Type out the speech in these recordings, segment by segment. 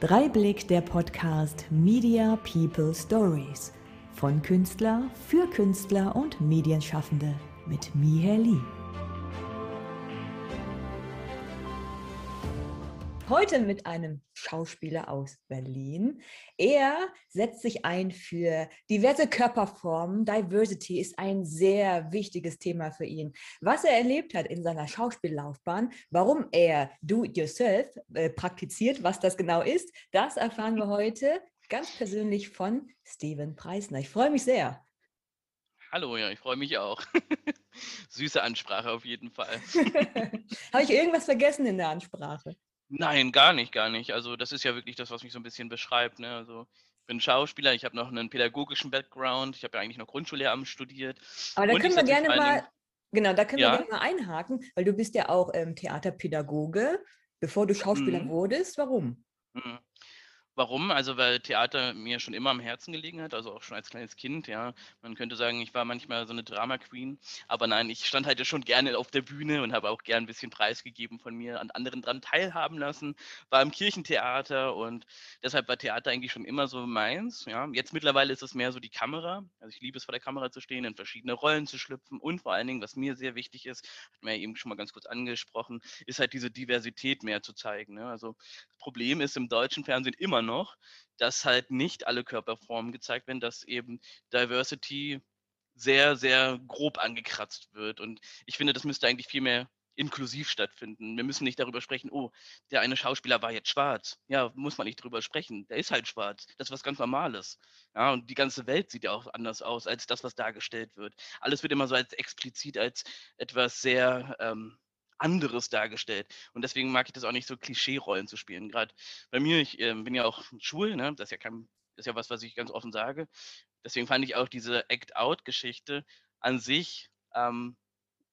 Dreiblick der Podcast Media People Stories. Von Künstler für Künstler und Medienschaffende mit Miher Heute mit einem Schauspieler aus Berlin. Er setzt sich ein für diverse Körperformen. Diversity ist ein sehr wichtiges Thema für ihn. Was er erlebt hat in seiner Schauspiellaufbahn, warum er Do-it-yourself äh, praktiziert, was das genau ist, das erfahren wir heute ganz persönlich von Steven Preisner. Ich freue mich sehr. Hallo, ja, ich freue mich auch. Süße Ansprache auf jeden Fall. Habe ich irgendwas vergessen in der Ansprache? Nein, gar nicht, gar nicht. Also das ist ja wirklich das, was mich so ein bisschen beschreibt. Ne? Also ich bin Schauspieler, ich habe noch einen pädagogischen Background, ich habe ja eigentlich noch Grundschullehramt studiert. Aber da können wir gerne mal, genau, da können ja? wir gerne mal einhaken, weil du bist ja auch ähm, Theaterpädagoge, bevor du Schauspieler mhm. wurdest. Warum? Mhm. Warum? Also weil Theater mir schon immer am Herzen gelegen hat, also auch schon als kleines Kind, ja. Man könnte sagen, ich war manchmal so eine Drama Queen, aber nein, ich stand halt schon gerne auf der Bühne und habe auch gern ein bisschen preisgegeben von mir, an anderen dran teilhaben lassen, war im Kirchentheater und deshalb war Theater eigentlich schon immer so meins, ja. Jetzt mittlerweile ist es mehr so die Kamera, also ich liebe es vor der Kamera zu stehen, in verschiedene Rollen zu schlüpfen und vor allen Dingen, was mir sehr wichtig ist, hat mir ja eben schon mal ganz kurz angesprochen, ist halt diese Diversität mehr zu zeigen, ne? Also das Problem ist im deutschen Fernsehen immer noch noch, dass halt nicht alle Körperformen gezeigt werden, dass eben Diversity sehr, sehr grob angekratzt wird. Und ich finde, das müsste eigentlich viel mehr inklusiv stattfinden. Wir müssen nicht darüber sprechen, oh, der eine Schauspieler war jetzt schwarz. Ja, muss man nicht darüber sprechen. Der ist halt schwarz. Das ist was ganz Normales. Ja, und die ganze Welt sieht ja auch anders aus als das, was dargestellt wird. Alles wird immer so als explizit als etwas sehr ähm, anderes dargestellt. Und deswegen mag ich das auch nicht so Klischee-Rollen zu spielen. Gerade bei mir, ich äh, bin ja auch schwul, ne? das ist ja kein, das ist ja was, was ich ganz offen sage. Deswegen fand ich auch diese Act-Out-Geschichte an sich ähm,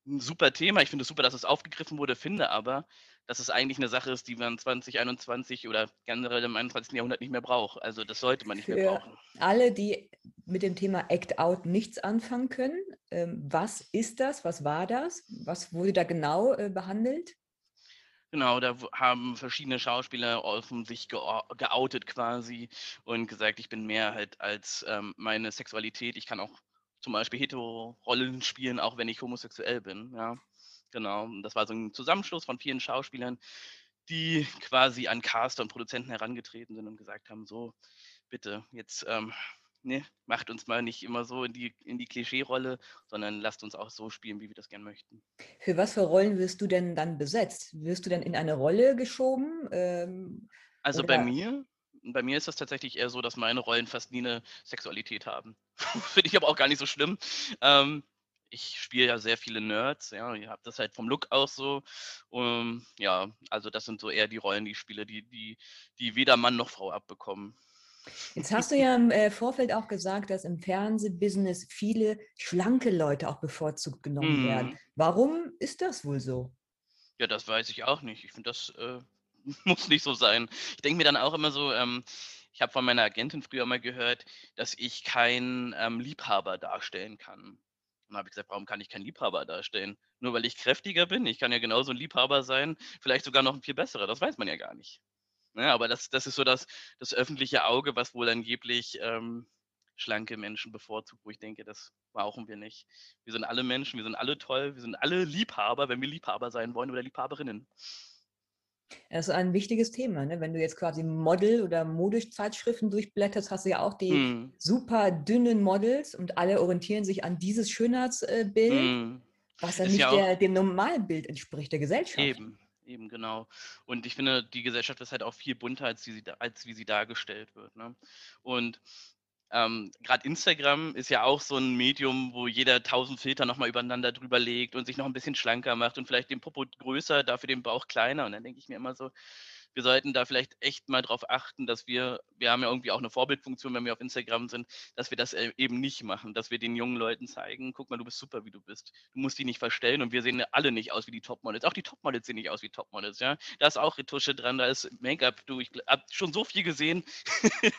ein super Thema. Ich finde es super, dass es aufgegriffen wurde, finde aber, dass es eigentlich eine Sache ist, die man 2021 oder generell im 21. Jahrhundert nicht mehr braucht. Also das sollte man nicht mehr brauchen. Alle, die mit dem Thema Act Out nichts anfangen können, ähm, was ist das? Was war das? Was wurde da genau äh, behandelt? Genau, da haben verschiedene Schauspieler offen sich geoutet quasi und gesagt, ich bin mehr halt als ähm, meine Sexualität. Ich kann auch zum Beispiel hetero-Rollen spielen, auch wenn ich homosexuell bin. Ja. Genau, das war so ein Zusammenschluss von vielen Schauspielern, die quasi an Caster und Produzenten herangetreten sind und gesagt haben, so, bitte, jetzt ähm, ne, macht uns mal nicht immer so in die, in die Klischee-Rolle, sondern lasst uns auch so spielen, wie wir das gerne möchten. Für was für Rollen wirst du denn dann besetzt? Wirst du denn in eine Rolle geschoben? Ähm, also bei mir, bei mir ist das tatsächlich eher so, dass meine Rollen fast nie eine Sexualität haben. Finde ich aber auch gar nicht so schlimm. Ähm, ich spiele ja sehr viele Nerds, ja, ihr habt das halt vom Look aus so. Um, ja, also das sind so eher die Rollen, die ich spiele, die, die, die weder Mann noch Frau abbekommen. Jetzt hast du ja im äh, Vorfeld auch gesagt, dass im Fernsehbusiness viele schlanke Leute auch bevorzugt genommen hm. werden. Warum ist das wohl so? Ja, das weiß ich auch nicht. Ich finde, das äh, muss nicht so sein. Ich denke mir dann auch immer so, ähm, ich habe von meiner Agentin früher mal gehört, dass ich keinen ähm, Liebhaber darstellen kann. Und dann habe ich gesagt, warum kann ich keinen Liebhaber darstellen? Nur weil ich kräftiger bin? Ich kann ja genauso ein Liebhaber sein, vielleicht sogar noch ein viel besserer, das weiß man ja gar nicht. Ne? Aber das, das ist so das, das öffentliche Auge, was wohl angeblich ähm, schlanke Menschen bevorzugt, wo ich denke, das brauchen wir nicht. Wir sind alle Menschen, wir sind alle toll, wir sind alle Liebhaber, wenn wir Liebhaber sein wollen oder Liebhaberinnen. Das ist ein wichtiges Thema. Ne? Wenn du jetzt quasi Model- oder Modezeitschriften durchblätterst, hast du ja auch die hm. super dünnen Models und alle orientieren sich an dieses Schönheitsbild, hm. was dann nicht ja der, dem Normalbild entspricht, der Gesellschaft. Eben, eben genau. Und ich finde, die Gesellschaft ist halt auch viel bunter, als, sie, als wie sie dargestellt wird. Ne? Und ähm, Gerade Instagram ist ja auch so ein Medium, wo jeder tausend Filter nochmal übereinander drüber legt und sich noch ein bisschen schlanker macht und vielleicht den Popo größer, dafür den Bauch kleiner. Und dann denke ich mir immer so, wir sollten da vielleicht echt mal drauf achten, dass wir, wir haben ja irgendwie auch eine Vorbildfunktion, wenn wir auf Instagram sind, dass wir das äh, eben nicht machen, dass wir den jungen Leuten zeigen, guck mal, du bist super, wie du bist. Du musst die nicht verstellen und wir sehen alle nicht aus wie die Topmodels. Auch die Topmodels sehen nicht aus wie Topmodels, ja. Da ist auch Retusche dran, da ist Make-up, du, ich habe schon so viel gesehen.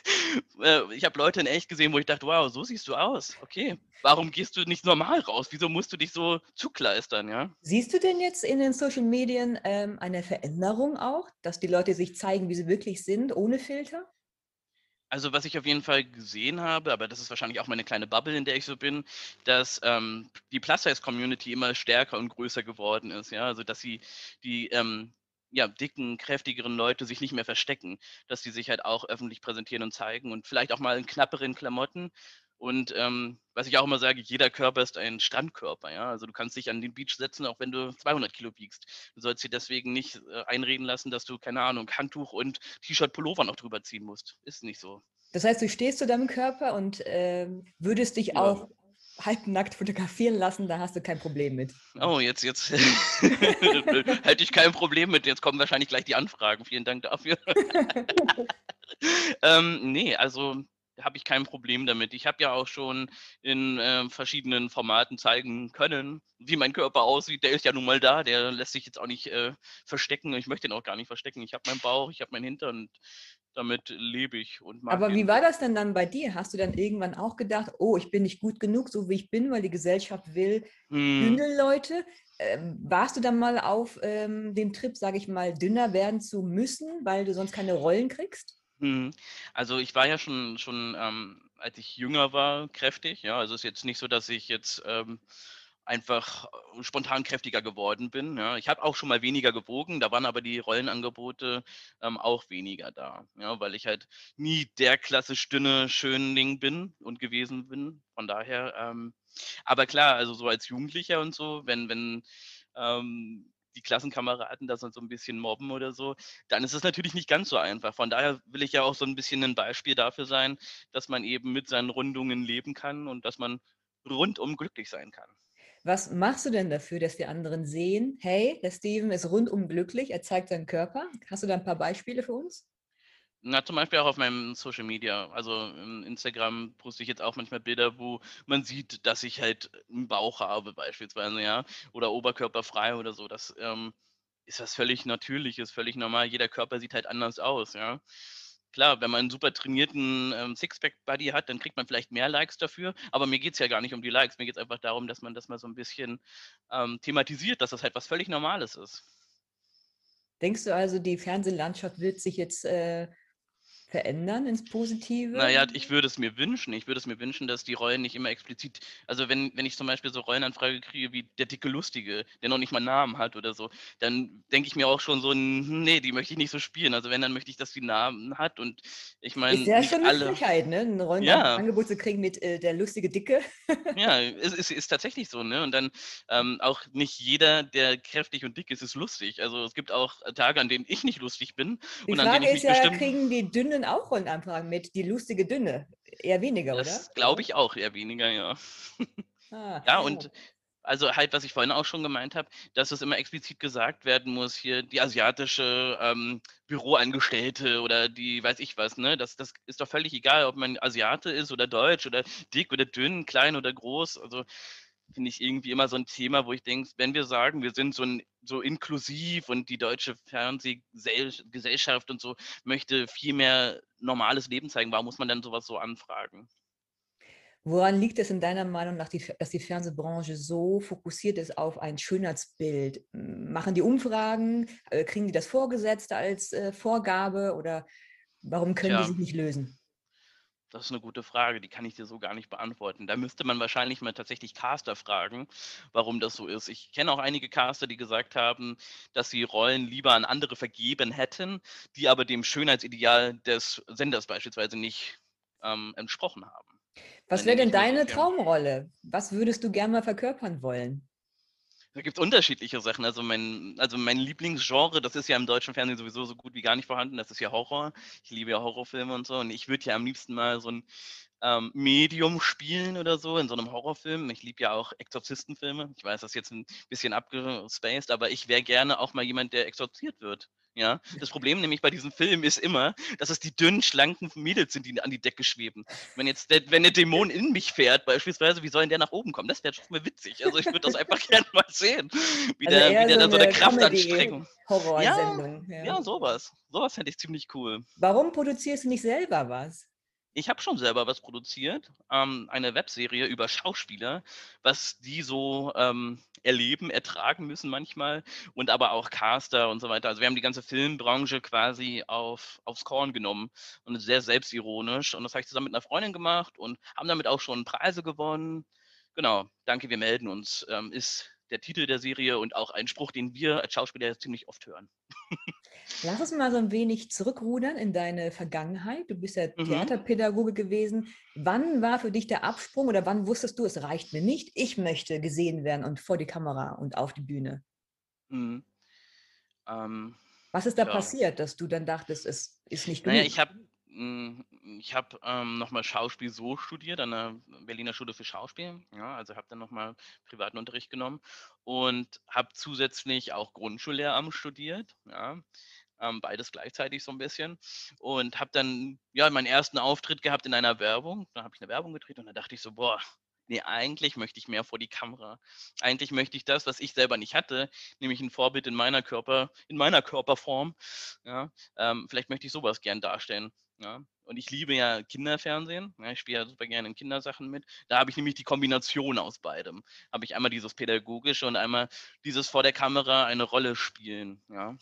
Äh, ich habe Leute in echt gesehen, wo ich dachte, wow, so siehst du aus. Okay, warum gehst du nicht normal raus? Wieso musst du dich so zukleistern, ja? Siehst du denn jetzt in den Social Medien ähm, eine Veränderung auch, dass die Leute Leute sich zeigen, wie sie wirklich sind, ohne Filter? Also, was ich auf jeden Fall gesehen habe, aber das ist wahrscheinlich auch meine kleine Bubble, in der ich so bin, dass ähm, die Plus-Size-Community immer stärker und größer geworden ist. Ja, also dass sie die ähm, ja, dicken, kräftigeren Leute sich nicht mehr verstecken, dass sie sich halt auch öffentlich präsentieren und zeigen und vielleicht auch mal in knapperen Klamotten. Und ähm, was ich auch immer sage, jeder Körper ist ein Strandkörper. Ja? Also du kannst dich an den Beach setzen, auch wenn du 200 Kilo wiegst. Du sollst dir deswegen nicht äh, einreden lassen, dass du, keine Ahnung, Handtuch und T-Shirt, Pullover noch drüber ziehen musst. Ist nicht so. Das heißt, du stehst zu deinem Körper und äh, würdest dich ja. auch halbnackt fotografieren lassen, da hast du kein Problem mit. Oh, jetzt, jetzt hätte ich kein Problem mit. Jetzt kommen wahrscheinlich gleich die Anfragen. Vielen Dank dafür. ähm, nee, also habe ich kein Problem damit. Ich habe ja auch schon in äh, verschiedenen Formaten zeigen können, wie mein Körper aussieht. Der ist ja nun mal da, der lässt sich jetzt auch nicht äh, verstecken. Ich möchte ihn auch gar nicht verstecken. Ich habe meinen Bauch, ich habe meinen Hintern und damit lebe ich. Und Aber wie war das denn dann bei dir? Hast du dann irgendwann auch gedacht, oh, ich bin nicht gut genug, so wie ich bin, weil die Gesellschaft will hm. dünne Leute? Ähm, warst du dann mal auf ähm, dem Trip, sage ich mal, dünner werden zu müssen, weil du sonst keine Rollen kriegst? Mhm. Also ich war ja schon, schon ähm, als ich jünger war, kräftig. Ja, also es ist jetzt nicht so, dass ich jetzt ähm, einfach äh, spontan kräftiger geworden bin. Ja. Ich habe auch schon mal weniger gewogen, da waren aber die Rollenangebote ähm, auch weniger da, ja, weil ich halt nie der klassisch dünne Schönling bin und gewesen bin. Von daher, ähm, aber klar, also so als Jugendlicher und so, wenn, wenn ähm, die Klassenkameraden da so ein bisschen mobben oder so, dann ist es natürlich nicht ganz so einfach. Von daher will ich ja auch so ein bisschen ein Beispiel dafür sein, dass man eben mit seinen Rundungen leben kann und dass man rundum glücklich sein kann. Was machst du denn dafür, dass die anderen sehen, hey, der Steven ist rundum glücklich, er zeigt seinen Körper? Hast du da ein paar Beispiele für uns? Na, zum Beispiel auch auf meinem Social Media. Also Instagram poste ich jetzt auch manchmal Bilder, wo man sieht, dass ich halt einen Bauch habe, beispielsweise, ja. Oder oberkörperfrei oder so. Das ähm, ist was völlig Natürliches, völlig normal. Jeder Körper sieht halt anders aus, ja. Klar, wenn man einen super trainierten ähm, Sixpack-Buddy hat, dann kriegt man vielleicht mehr Likes dafür. Aber mir geht es ja gar nicht um die Likes. Mir geht es einfach darum, dass man das mal so ein bisschen ähm, thematisiert, dass das halt was völlig Normales ist. Denkst du also, die Fernsehlandschaft wird sich jetzt äh, verändern ins Positive? Naja, ich würde es mir wünschen. Ich würde es mir wünschen, dass die Rollen nicht immer explizit, also wenn, wenn ich zum Beispiel so Rollenanfrage kriege wie der dicke Lustige, der noch nicht mal einen Namen hat oder so, dann denke ich mir auch schon so, nee, die möchte ich nicht so spielen. Also wenn, dann möchte ich, dass die Namen hat und ich meine. Ist ja schon eine Frechheit, ne? Ein Rollenangebot ja. zu kriegen mit äh, der lustige Dicke. ja, es ist, ist, tatsächlich so, ne? Und dann ähm, auch nicht jeder, der kräftig und dick ist, ist lustig. Also es gibt auch Tage, an denen ich nicht lustig bin. Die und Frage an denen ich ist ja, kriegen die dünne Dünnen auch Rollenanfragen mit, die lustige Dünne. Eher weniger, das oder? Das glaube ich auch, eher weniger, ja. Ah, ja, oh. und also halt, was ich vorhin auch schon gemeint habe, dass es immer explizit gesagt werden muss, hier die asiatische ähm, Büroangestellte oder die weiß ich was, ne? Das, das ist doch völlig egal, ob man Asiate ist oder Deutsch oder dick oder dünn, klein oder groß. Also finde ich irgendwie immer so ein Thema, wo ich denke, wenn wir sagen, wir sind so, ein, so inklusiv und die deutsche Fernsehgesellschaft und so möchte viel mehr normales Leben zeigen, warum muss man dann sowas so anfragen? Woran liegt es in deiner Meinung nach, dass die Fernsehbranche so fokussiert ist auf ein Schönheitsbild? Machen die Umfragen? Äh, kriegen die das Vorgesetzte als äh, Vorgabe oder warum können Tja. die sich nicht lösen? Das ist eine gute Frage, die kann ich dir so gar nicht beantworten. Da müsste man wahrscheinlich mal tatsächlich Caster fragen, warum das so ist. Ich kenne auch einige Caster, die gesagt haben, dass sie Rollen lieber an andere vergeben hätten, die aber dem Schönheitsideal des Senders beispielsweise nicht ähm, entsprochen haben. Was wäre denn deine Traumrolle? Was würdest du gerne mal verkörpern wollen? Da gibt es unterschiedliche Sachen. Also mein, also mein Lieblingsgenre, das ist ja im deutschen Fernsehen sowieso so gut wie gar nicht vorhanden, das ist ja Horror. Ich liebe ja Horrorfilme und so. Und ich würde ja am liebsten mal so ein ähm, Medium spielen oder so in so einem Horrorfilm. Ich liebe ja auch Exorzistenfilme. Ich weiß, das ist jetzt ein bisschen abgespaced, aber ich wäre gerne auch mal jemand, der exorziert wird. Ja, das Problem nämlich bei diesem Film ist immer, dass es die dünnen, schlanken Mädels sind, die an die Decke schweben. Wenn jetzt der, wenn der Dämon in mich fährt, beispielsweise, wie soll denn der nach oben kommen? Das wäre schon mal witzig. Also ich würde das einfach gerne mal sehen, wie also der, wie der so dann so eine Kraftanstrengung. Ja, ja, ja, sowas. Sowas fände ich ziemlich cool. Warum produzierst du nicht selber was? Ich habe schon selber was produziert, ähm, eine Webserie über Schauspieler, was die so ähm, erleben, ertragen müssen manchmal und aber auch Caster und so weiter. Also wir haben die ganze Filmbranche quasi auf, aufs Korn genommen und sehr selbstironisch und das habe ich zusammen mit einer Freundin gemacht und haben damit auch schon Preise gewonnen. Genau, danke, wir melden uns, ähm, ist der Titel der Serie und auch ein Spruch, den wir als Schauspieler ziemlich oft hören. Lass uns mal so ein wenig zurückrudern in deine Vergangenheit. Du bist ja mhm. Theaterpädagoge gewesen. Wann war für dich der Absprung oder wann wusstest du, es reicht mir nicht, ich möchte gesehen werden und vor die Kamera und auf die Bühne? Mhm. Ähm, Was ist da ja. passiert, dass du dann dachtest, es ist nicht genug? Naja, ich habe ich habe ähm, nochmal Schauspiel so studiert an der Berliner Schule für Schauspiel. Ja, also habe dann nochmal privaten Unterricht genommen und habe zusätzlich auch Grundschullehramt studiert. Ja, ähm, beides gleichzeitig so ein bisschen. Und habe dann ja meinen ersten Auftritt gehabt in einer Werbung. Da habe ich eine Werbung gedreht und da dachte ich so, boah, nee, eigentlich möchte ich mehr vor die Kamera. Eigentlich möchte ich das, was ich selber nicht hatte, nämlich ein Vorbild in meiner Körper, in meiner Körperform. Ja, ähm, vielleicht möchte ich sowas gern darstellen. Ja? Und ich liebe ja Kinderfernsehen. Ja, ich spiele ja super gerne in Kindersachen mit. Da habe ich nämlich die Kombination aus beidem. Habe ich einmal dieses Pädagogische und einmal dieses vor der Kamera eine Rolle spielen. Ja.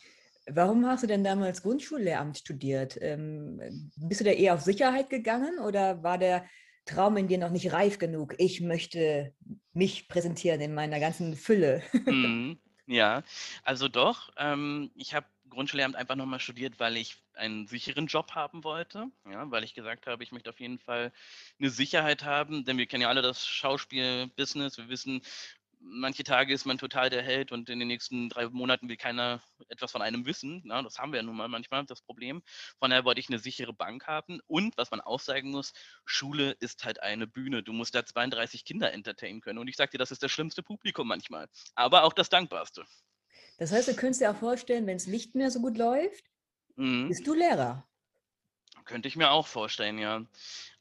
Warum hast du denn damals Grundschullehramt studiert? Ähm, bist du da eher auf Sicherheit gegangen oder war der Traum in dir noch nicht reif genug? Ich möchte mich präsentieren in meiner ganzen Fülle. Mhm. Ja, also doch. Ähm, ich habe Grundschullehramt einfach nochmal studiert, weil ich einen sicheren Job haben wollte. Ja, weil ich gesagt habe, ich möchte auf jeden Fall eine Sicherheit haben, denn wir kennen ja alle das Schauspielbusiness. Wir wissen, manche Tage ist man total der Held und in den nächsten drei Monaten will keiner etwas von einem wissen. Na, das haben wir ja nun mal manchmal, das Problem. Von daher wollte ich eine sichere Bank haben. Und was man auch sagen muss, Schule ist halt eine Bühne. Du musst da 32 Kinder entertainen können. Und ich sage dir, das ist das schlimmste Publikum manchmal. Aber auch das dankbarste. Das heißt, du könntest dir auch vorstellen, wenn es nicht mehr so gut läuft, mhm. bist du Lehrer. Könnte ich mir auch vorstellen, ja.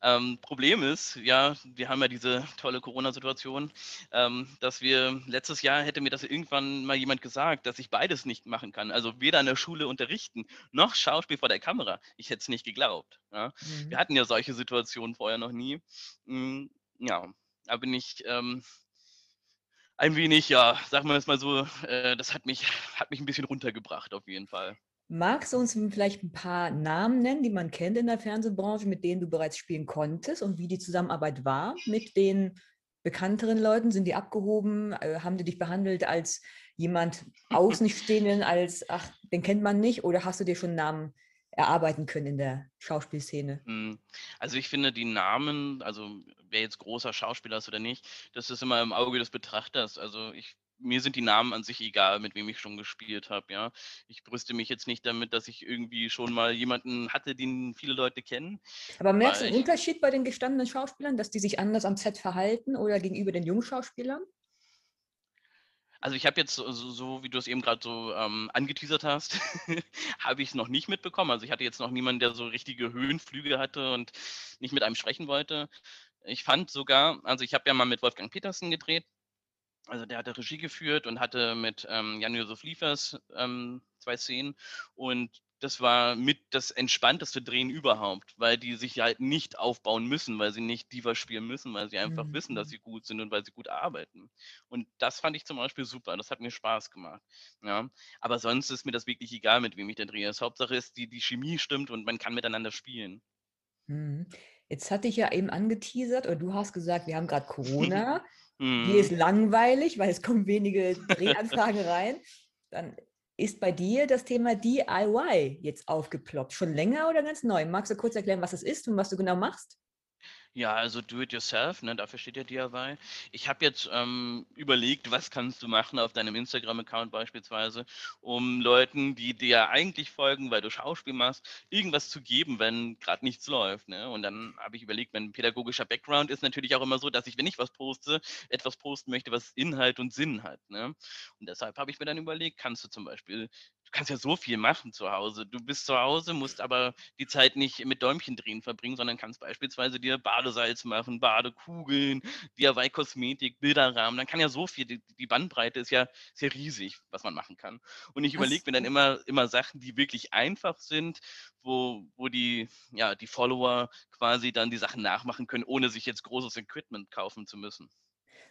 Ähm, Problem ist, ja, wir haben ja diese tolle Corona-Situation, ähm, dass wir letztes Jahr hätte mir das irgendwann mal jemand gesagt, dass ich beides nicht machen kann. Also weder in der Schule unterrichten noch Schauspiel vor der Kamera. Ich hätte es nicht geglaubt. Ja. Mhm. Wir hatten ja solche Situationen vorher noch nie. Mhm, ja, da bin ich ähm, ein wenig, ja, sagen wir es mal so, äh, das hat mich, hat mich ein bisschen runtergebracht auf jeden Fall. Magst du uns vielleicht ein paar Namen nennen, die man kennt in der Fernsehbranche, mit denen du bereits spielen konntest und wie die Zusammenarbeit war mit den bekannteren Leuten? Sind die abgehoben? Äh, haben die dich behandelt als jemand Außenstehenden, als, ach, den kennt man nicht? Oder hast du dir schon Namen erarbeiten können in der Schauspielszene? Hm, also ich finde die Namen, also wer jetzt großer Schauspieler ist oder nicht, das ist immer im Auge des Betrachters. Also ich mir sind die Namen an sich egal, mit wem ich schon gespielt habe, ja. Ich brüste mich jetzt nicht damit, dass ich irgendwie schon mal jemanden hatte, den viele Leute kennen. Aber merkst du einen Unterschied bei den gestandenen Schauspielern, dass die sich anders am Set verhalten oder gegenüber den jungen Schauspielern? Also ich habe jetzt so, so, wie du es eben gerade so ähm, angeteasert hast, habe ich es noch nicht mitbekommen. Also ich hatte jetzt noch niemanden, der so richtige Höhenflüge hatte und nicht mit einem sprechen wollte. Ich fand sogar, also ich habe ja mal mit Wolfgang Petersen gedreht also der hatte Regie geführt und hatte mit ähm, Jan-Josef Liefers ähm, zwei Szenen und das war mit das entspannteste Drehen überhaupt, weil die sich halt nicht aufbauen müssen, weil sie nicht Diva spielen müssen, weil sie einfach mhm. wissen, dass mhm. sie gut sind und weil sie gut arbeiten. Und das fand ich zum Beispiel super, das hat mir Spaß gemacht. Ja. Aber sonst ist mir das wirklich egal, mit wem ich da drehe. Das Hauptsache ist, die, die Chemie stimmt und man kann miteinander spielen. Mhm. Jetzt hatte ich ja eben angeteasert, oder du hast gesagt, wir haben gerade Corona. Mhm. Hier ist langweilig, weil es kommen wenige Drehanfragen rein. Dann ist bei dir das Thema DIY jetzt aufgeploppt. Schon länger oder ganz neu? Magst du kurz erklären, was es ist und was du genau machst? Ja, also do it yourself, ne, dafür steht ja DIY. Ich habe jetzt ähm, überlegt, was kannst du machen auf deinem Instagram-Account beispielsweise, um Leuten, die dir eigentlich folgen, weil du Schauspiel machst, irgendwas zu geben, wenn gerade nichts läuft. Ne? Und dann habe ich überlegt, mein pädagogischer Background ist natürlich auch immer so, dass ich, wenn ich was poste, etwas posten möchte, was Inhalt und Sinn hat. Ne? Und deshalb habe ich mir dann überlegt, kannst du zum Beispiel du kannst ja so viel machen zu Hause. Du bist zu Hause, musst aber die Zeit nicht mit Däumchen drehen verbringen, sondern kannst beispielsweise dir Badesalz machen, Badekugeln, DIY-Kosmetik, Bilderrahmen. Dann kann ja so viel, die, die Bandbreite ist ja sehr riesig, was man machen kann. Und ich überlege mir dann immer, immer Sachen, die wirklich einfach sind, wo, wo die, ja, die Follower quasi dann die Sachen nachmachen können, ohne sich jetzt großes Equipment kaufen zu müssen.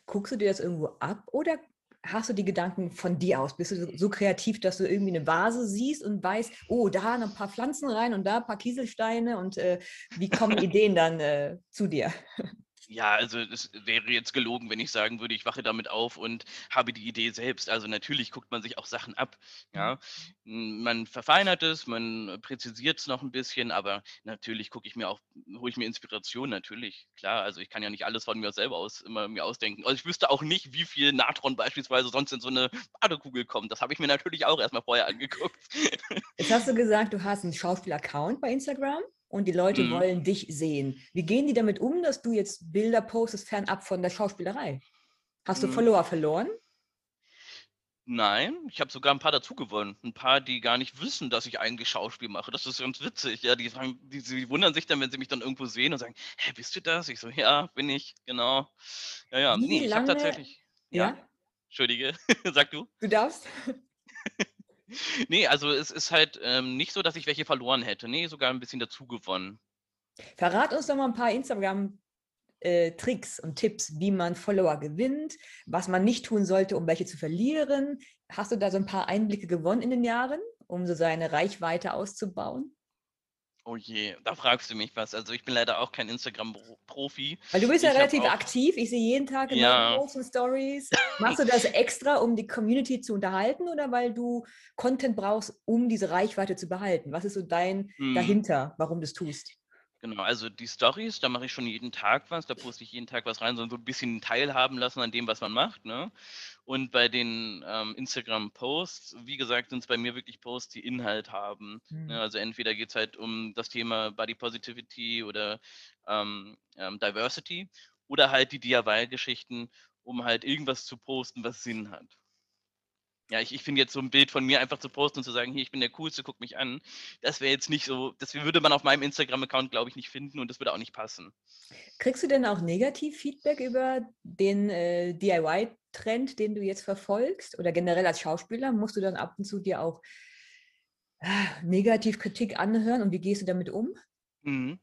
Guckst du dir das irgendwo ab oder hast du die Gedanken von dir aus? Bist du so kreativ, dass du irgendwie eine Vase siehst und weißt, oh, da ein paar Pflanzen rein und da ein paar Kieselsteine und äh, wie kommen Ideen dann äh, zu dir? Ja, also es wäre jetzt gelogen, wenn ich sagen würde, ich wache damit auf und habe die Idee selbst. Also natürlich guckt man sich auch Sachen ab. Ja, mhm. man verfeinert es, man präzisiert es noch ein bisschen, aber natürlich gucke ich mir auch, hole ich mir Inspiration natürlich. Klar, also ich kann ja nicht alles von mir selber aus immer mir ausdenken. Also ich wüsste auch nicht, wie viel Natron beispielsweise sonst in so eine Badekugel kommt. Das habe ich mir natürlich auch erstmal vorher angeguckt. Jetzt hast du gesagt, du hast einen Schauspiel-Account bei Instagram und die Leute mhm. wollen dich sehen. Wie gehen die damit um, dass du jetzt Bilder postest fernab von der Schauspielerei? Hast du mhm. Follower verloren? Nein, ich habe sogar ein paar dazu gewonnen. Ein paar, die gar nicht wissen, dass ich eigentlich Schauspiel mache. Das ist ganz witzig. Ja, die, fragen, die, die wundern sich dann, wenn sie mich dann irgendwo sehen und sagen, hä, bist du das? Ich so, ja, bin ich, genau. Ja, ja. Wie nee, ich habe tatsächlich. Ja? ja? Entschuldige, sag du. Du darfst. Nee, also es ist halt, ähm, nicht so, dass ich welche verloren hätte. Ne, sogar ein bisschen dazu gewonnen. Verrat uns doch mal ein paar Instagram äh, Tricks und Tipps, wie man Follower gewinnt, was man nicht tun sollte, um welche zu verlieren. Hast du da so ein paar Einblicke gewonnen in den Jahren, um so seine Reichweite auszubauen? Oh je, da fragst du mich was. Also ich bin leider auch kein Instagram-Profi. Weil du bist ja Ich relativ aktiv. Ich sehe jeden Tag in Ja. großen Stories. Machst du das extra, um die Community zu unterhalten oder weil du Content brauchst, um diese Reichweite zu behalten? Was ist so dein Hm. dahinter, warum du es tust? Genau, also die Stories, da mache ich schon jeden Tag was, da poste ich jeden Tag was rein, so ein bisschen teilhaben lassen an dem, was man macht. Ne? Und bei den ähm, Instagram-Posts, wie gesagt, sind es bei mir wirklich Posts, die Inhalt haben. Ne? Mhm. Ne? Also entweder geht es halt um das Thema Body Positivity oder ähm, ähm, Diversity oder halt die DIY-Geschichten, um halt irgendwas zu posten, was Sinn hat. Ja, ich, ich finde jetzt so ein Bild von mir einfach zu posten und zu sagen, hier, ich bin der Coolste, guck mich an, das wäre jetzt nicht so, das würde man auf meinem Instagram-Account, glaube ich, nicht finden und das würde auch nicht passen. Kriegst du denn auch Negativ-Feedback über den äh, DIY-Trend, den du jetzt verfolgst? Oder generell als Schauspieler musst du dann ab und zu dir auch äh, Negativkritik anhören und wie gehst du damit um? Mhm.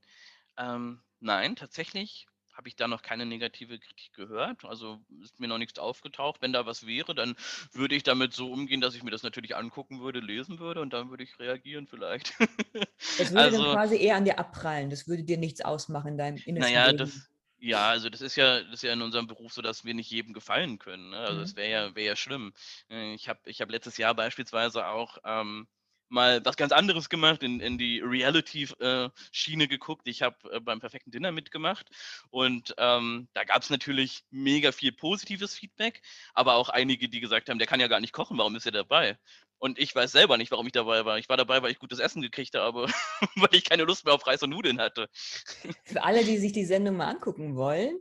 Ähm, nein, tatsächlich habe ich da noch keine negative Kritik gehört. Also ist mir noch nichts aufgetaucht. Wenn da was wäre, dann würde ich damit so umgehen, dass ich mir das natürlich angucken würde, lesen würde und dann würde ich reagieren vielleicht. Das würde also, dann quasi eher an dir abprallen. Das würde dir nichts ausmachen in deinem innersten naja, Leben. Das, ja, also das ist ja, das ist ja in unserem Beruf so, dass wir nicht jedem gefallen können. Ne? Also es mhm. wäre ja, wär ja schlimm. Äh, ich habe ich hab letztes Jahr beispielsweise auch ähm, mal was ganz anderes gemacht, in, in die Reality-Schiene geguckt. Ich habe äh, beim perfekten Dinner mitgemacht und ähm, da gab es natürlich mega viel positives Feedback, aber auch einige, die gesagt haben, der kann ja gar nicht kochen, warum ist er dabei? Und ich weiß selber nicht, warum ich dabei war. Ich war dabei, weil ich gutes Essen gekriegt habe, weil ich keine Lust mehr auf Reis und Nudeln hatte. Für alle, die sich die Sendung mal angucken wollen,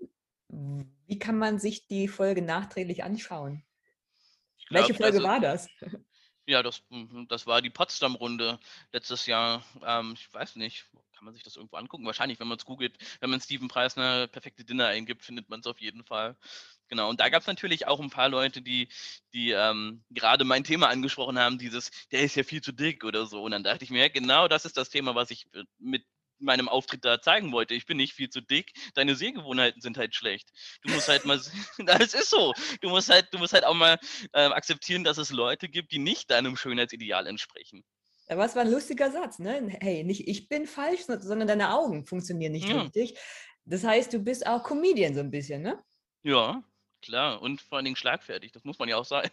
wie kann man sich die Folge nachträglich anschauen? Glaub, Welche Folge also, war das? Ja, das, mhm, das war die Potsdam-Runde letztes Jahr. Ähm, ich weiß nicht, kann man sich das irgendwo angucken? Wahrscheinlich, wenn man es googelt, wenn man Steven Preisner perfekte Dinner eingibt, findet man es auf jeden Fall. Genau, und da gab es natürlich auch ein paar Leute, die, die ähm, gerade mein Thema angesprochen haben, dieses, der ist ja viel zu dick oder so. Und dann dachte ich mir, genau das ist das Thema, was ich äh, mit meinem Auftritt da zeigen wollte. Ich bin nicht viel zu dick, deine Sehgewohnheiten sind halt schlecht. Du musst halt mal, das ist so. Du musst halt, du musst halt auch mal äh, akzeptieren, dass es Leute gibt, die nicht deinem Schönheitsideal entsprechen. Aber es war ein lustiger Satz, ne? Hey, nicht ich bin falsch, sondern deine Augen funktionieren nicht ja. richtig. Das heißt, du bist auch Comedian so ein bisschen, ne? Ja, klar. Und vor allen Dingen schlagfertig. Das muss man ja auch sein.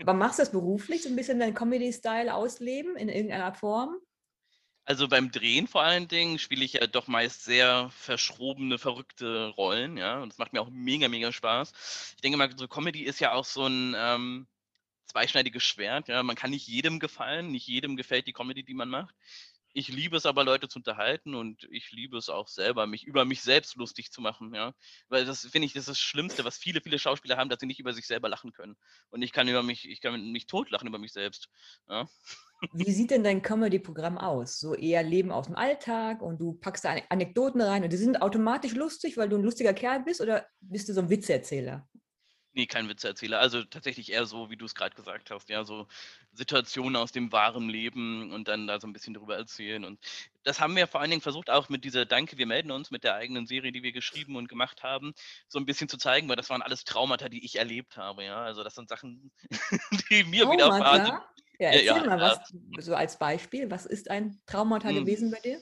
Aber machst du das beruflich, so ein bisschen deinen Comedy-Style ausleben in irgendeiner Form? Also beim Drehen vor allen Dingen spiele ich ja doch meist sehr verschrobene, verrückte Rollen, ja. Und das macht mir auch mega, mega Spaß. Ich denke mal, so Comedy ist ja auch so ein ähm, zweischneidiges Schwert, ja. Man kann nicht jedem gefallen, nicht jedem gefällt die Comedy, die man macht. Ich liebe es aber, Leute zu unterhalten und ich liebe es auch selber, mich über mich selbst lustig zu machen, ja. Weil das finde ich, das ist das Schlimmste, was viele, viele Schauspieler haben, dass sie nicht über sich selber lachen können. Und ich kann über mich, ich kann mich totlachen über mich selbst. Ja. Wie sieht denn dein Comedy-Programm aus? So eher Leben aus dem Alltag und du packst da Anekdoten rein und die sind automatisch lustig, weil du ein lustiger Kerl bist oder bist du so ein Witzeerzähler? Nee, kein Witzeerzähler. Also tatsächlich eher so, wie du es gerade gesagt hast, ja, so Situationen aus dem wahren Leben und dann da so ein bisschen drüber erzählen. Und das haben wir vor allen Dingen versucht, auch mit dieser Danke, wir melden uns, mit der eigenen Serie, die wir geschrieben und gemacht haben, so ein bisschen zu zeigen, weil das waren alles Traumata, die ich erlebt habe, ja. Also das sind Sachen, die mir Traumata? widerfahren sind. Ja, erzähl ja, mal ja. was, so als Beispiel. Was ist ein Traumata hm. gewesen bei dir?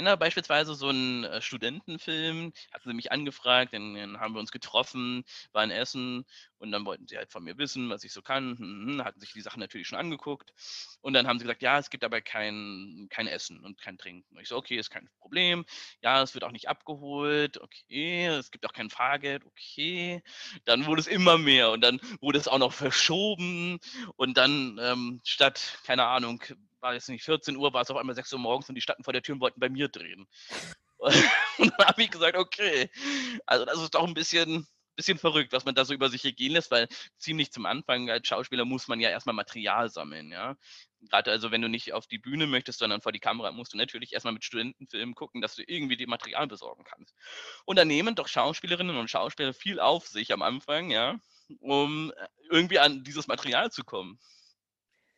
Na, beispielsweise so ein äh, Studentenfilm, hatten sie mich angefragt, dann, dann, haben wir uns getroffen, waren essen und dann wollten sie halt von mir wissen, was ich so kann, hm, hatten sich die Sachen natürlich schon angeguckt und dann haben sie gesagt, ja, es gibt aber kein, kein Essen und kein Trinken. Und ich so, okay, ist kein Problem. Ja, es wird auch nicht abgeholt, okay, es gibt auch kein Fahrgeld, okay. Dann wurde es immer mehr und dann wurde es auch noch verschoben und dann ähm, statt, keine Ahnung, war jetzt nicht 14 Uhr, war es auf einmal 6 Uhr morgens und die standen vor der Tür und wollten bei mir drehen. und dann habe ich gesagt, okay, also das ist doch ein bisschen, bisschen verrückt, was man da so über sich gehen lässt, weil ziemlich zum Anfang als Schauspieler muss man ja erstmal Material sammeln, ja. Gerade also, wenn du nicht auf die Bühne möchtest, sondern vor die Kamera, musst du natürlich erstmal mit Studentenfilmen gucken, dass du irgendwie die Material besorgen kannst. Und dann nehmen doch Schauspielerinnen und Schauspieler viel auf sich am Anfang, ja, um äh, irgendwie an dieses Material zu kommen.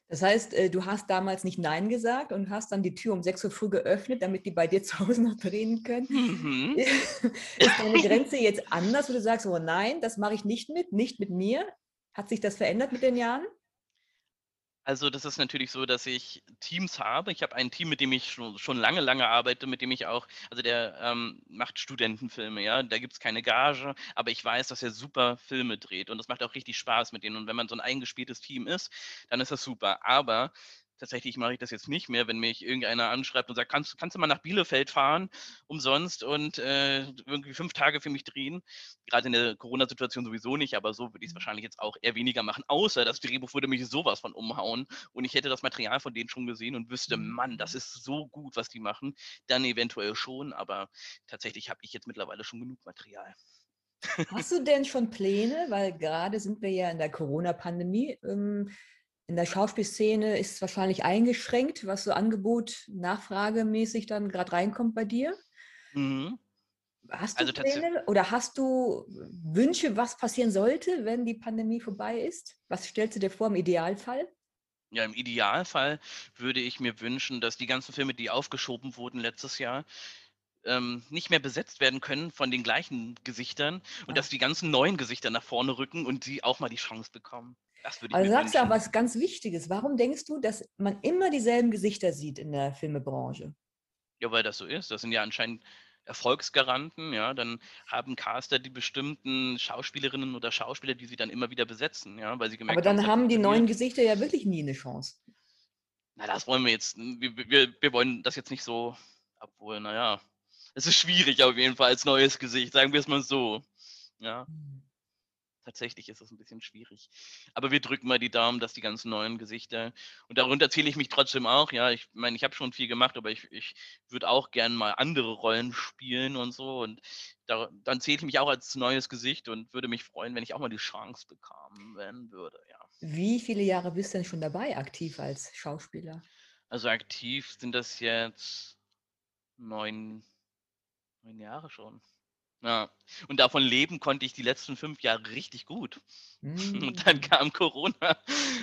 Das heißt, äh, du hast damals nicht Nein gesagt und hast dann die Tür um 6 Uhr früh geöffnet, damit die bei dir zu Hause noch drehen können. Mhm. Ist deine Grenze jetzt anders, wo du sagst, oh nein, das mache ich nicht mit, nicht mit mir? Hat sich das verändert mit den Jahren? Also das ist natürlich so, dass ich Teams habe. Ich habe ein Team, mit dem ich schon, schon lange, lange arbeite, mit dem ich auch, also der ähm, macht Studentenfilme, ja. Da gibt es keine Gage, aber ich weiß, dass er super Filme dreht und das macht auch richtig Spaß mit denen. Und wenn man so ein eingespieltes Team ist, dann ist das super. Aber tatsächlich mache ich das jetzt nicht mehr, wenn mich irgendeiner anschreibt und sagt, kannst, kannst du mal nach Bielefeld fahren, umsonst und äh, irgendwie fünf Tage für mich drehen. Gerade in der Corona-Situation sowieso nicht, aber so würde ich es mhm. wahrscheinlich jetzt auch eher weniger machen, außer das Drehbuch würde mich sowas von umhauen und ich hätte das Material von denen schon gesehen und wüsste, mhm. Mann, das ist so gut, was die machen. Dann eventuell schon, aber tatsächlich habe ich jetzt mittlerweile schon genug Material. Hast du denn schon Pläne, weil gerade sind wir ja in der Corona-Pandemie, ähm, in der Schauspielszene ist es wahrscheinlich eingeschränkt, was so Angebot nachfragemäßig dann gerade reinkommt bei dir. Mhm. Hast du also Pläne oder hast du Wünsche, was passieren sollte, wenn die Pandemie vorbei ist? Was stellst du dir vor im Idealfall? Ja, im Idealfall würde ich mir wünschen, dass die ganzen Filme, die aufgeschoben wurden letztes Jahr, ähm, nicht mehr besetzt werden können von den gleichen Gesichtern und ja. dass die ganzen neuen Gesichter nach vorne rücken und sie auch mal die Chance bekommen. Das würde ich also sagst du aber was ganz Wichtiges. Warum denkst du, dass man immer dieselben Gesichter sieht in der Filmebranche? Ja, weil das so ist. Das sind ja anscheinend Erfolgsgaranten, ja, dann haben Caster die bestimmten Schauspielerinnen oder Schauspieler, die sie dann immer wieder besetzen, ja, weil sie gemerkt haben. Aber dann haben, haben die neuen Gesichter ja wirklich nie eine Chance. Na, das wollen wir jetzt, wir, wir, wir wollen das jetzt nicht so, obwohl, naja, es ist schwierig auf jeden Fall als neues Gesicht, sagen wir es mal so. Ja. Hm tatsächlich ist es ein bisschen schwierig. Aber wir drücken mal die Daumen, dass die ganzen neuen Gesichter, und darunter zähle ich mich trotzdem auch, ja, ich meine, ich habe schon viel gemacht, aber ich, ich würde auch gerne mal andere Rollen spielen und so. Und da, dann zähle ich mich auch als neues Gesicht und würde mich freuen, wenn ich auch mal die Chance bekommen würde, ja. Wie viele Jahre bist du denn schon dabei, aktiv als Schauspieler? Also aktiv sind das jetzt neun, neun Jahre schon. Ja, und davon leben konnte ich die letzten fünf Jahre richtig gut. Und dann hm. kam Corona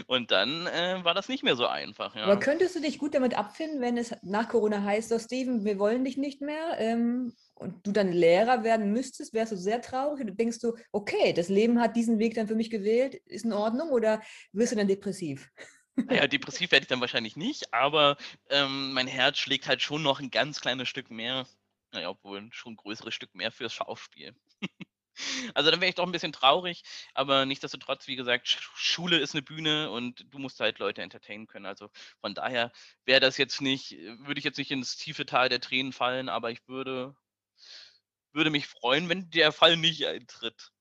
und dann äh, war das nicht mehr so einfach. Ja. Aber könntest du dich gut damit abfinden, wenn es nach Corona heißt, so Steven, wir wollen dich nicht mehr ähm, und du dann Lehrer werden müsstest, wärst du sehr traurig und denkst du, okay, das Leben hat diesen Weg dann für mich gewählt, ist in Ordnung oder wirst du dann depressiv? Naja, depressiv werde ich dann wahrscheinlich nicht, aber ähm, mein Herz schlägt halt schon noch ein ganz kleines Stück mehr naja, obwohl schon ein größeres Stück mehr fürs Schauspiel. also dann wäre ich doch ein bisschen traurig, aber nichtsdestotrotz, wie gesagt, Schule ist eine Bühne und du musst halt Leute entertainen können. Also von daher wäre das jetzt nicht, würde ich jetzt nicht ins tiefe Tal der Tränen fallen, aber ich würde, würde mich freuen, wenn der Fall nicht eintritt.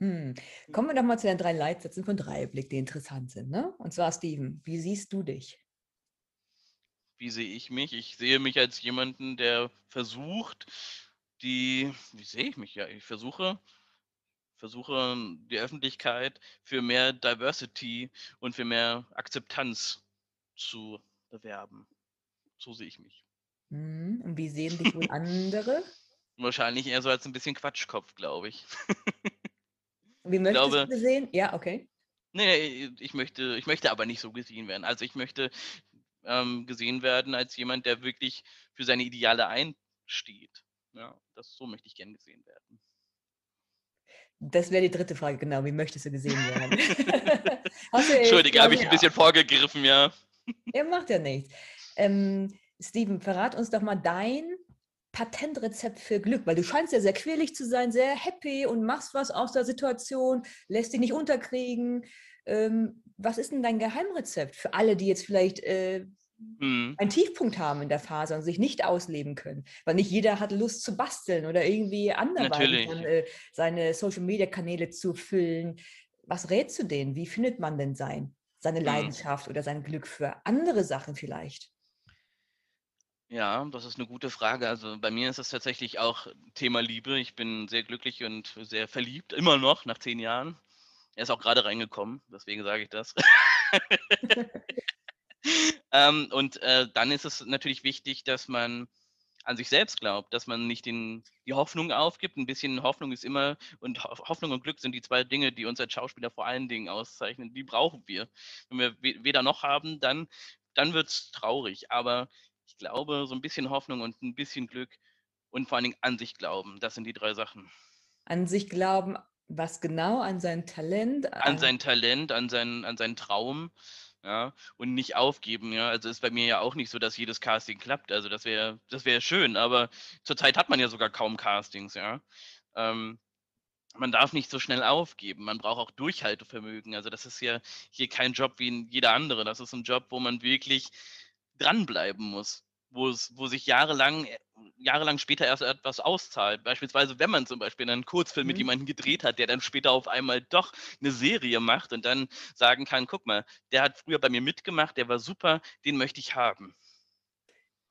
hm. Kommen wir doch mal zu den drei Leitsätzen von Dreieblick, die interessant sind. Ne? Und zwar, Steven, wie siehst du dich? Wie sehe ich mich? Ich sehe mich als jemanden, der versucht, die, wie sehe ich mich ja? Ich versuche, versuche die Öffentlichkeit für mehr Diversity und für mehr Akzeptanz zu bewerben. So sehe ich mich. Mhm. Und wie sehen dich wohl andere? Wahrscheinlich eher so als ein bisschen Quatschkopf, glaube ich. Wie möchtest glaube, du sehen? Ja, okay. Nee, ich möchte, ich möchte aber nicht so gesehen werden. Also ich möchte ähm, gesehen werden als jemand, der wirklich für seine Ideale einsteht. Ja, das so möchte ich gern gesehen werden. Das wäre die dritte Frage, genau. Wie möchtest du gesehen werden? Entschuldige, habe ich ein bisschen vorgegriffen, ja. Er macht ja nichts. Ähm, Steven, verrat uns doch mal dein Patentrezept für Glück, weil du scheinst ja sehr quirlig zu sein, sehr happy und machst was aus der Situation, lässt dich nicht unterkriegen. Ähm, was ist denn dein Geheimrezept für alle, die jetzt vielleicht äh, mhm. einen Tiefpunkt haben in der Phase und sich nicht ausleben können? Weil nicht jeder hat Lust zu basteln oder irgendwie anderweitig dann, äh, seine Social-Media-Kanäle zu füllen. Was rätst du denen? Wie findet man denn sein, seine mhm. Leidenschaft oder sein Glück für andere Sachen vielleicht? Ja, das ist eine gute Frage. Also bei mir ist es tatsächlich auch Thema Liebe. Ich bin sehr glücklich und sehr verliebt, immer noch nach zehn Jahren. Er ist auch gerade reingekommen, deswegen sage ich das. ähm, und äh, dann ist es natürlich wichtig, dass man an sich selbst glaubt, dass man nicht den, die Hoffnung aufgibt. Ein bisschen Hoffnung ist immer, und Hoffnung und Glück sind die zwei Dinge, die uns als Schauspieler vor allen Dingen auszeichnen. Die brauchen wir. Wenn wir weder noch haben, dann, dann wird es traurig. Aber ich glaube, so ein bisschen Hoffnung und ein bisschen Glück und vor allen Dingen an sich glauben. Das sind die drei Sachen. An sich glauben, was genau? An sein Talent? An sein Talent, an seinen, an seinen Traum. Ja, und nicht aufgeben, ja. Also ist bei mir ja auch nicht so, dass jedes Casting klappt. Also das wäre, das wäre schön, aber zurzeit hat man ja sogar kaum Castings, ja. Ähm, man darf nicht so schnell aufgeben. Man braucht auch Durchhaltevermögen. Also das ist ja hier kein Job wie jeder andere. Das ist ein Job, wo man wirklich dranbleiben muss, wo es, wo sich jahrelang, äh, jahrelang später erst etwas auszahlt. Beispielsweise, wenn man zum Beispiel einen Kurzfilm mhm. mit jemandem gedreht hat, der dann später auf einmal doch eine Serie macht und dann sagen kann, guck mal, der hat früher bei mir mitgemacht, der war super, den möchte ich haben.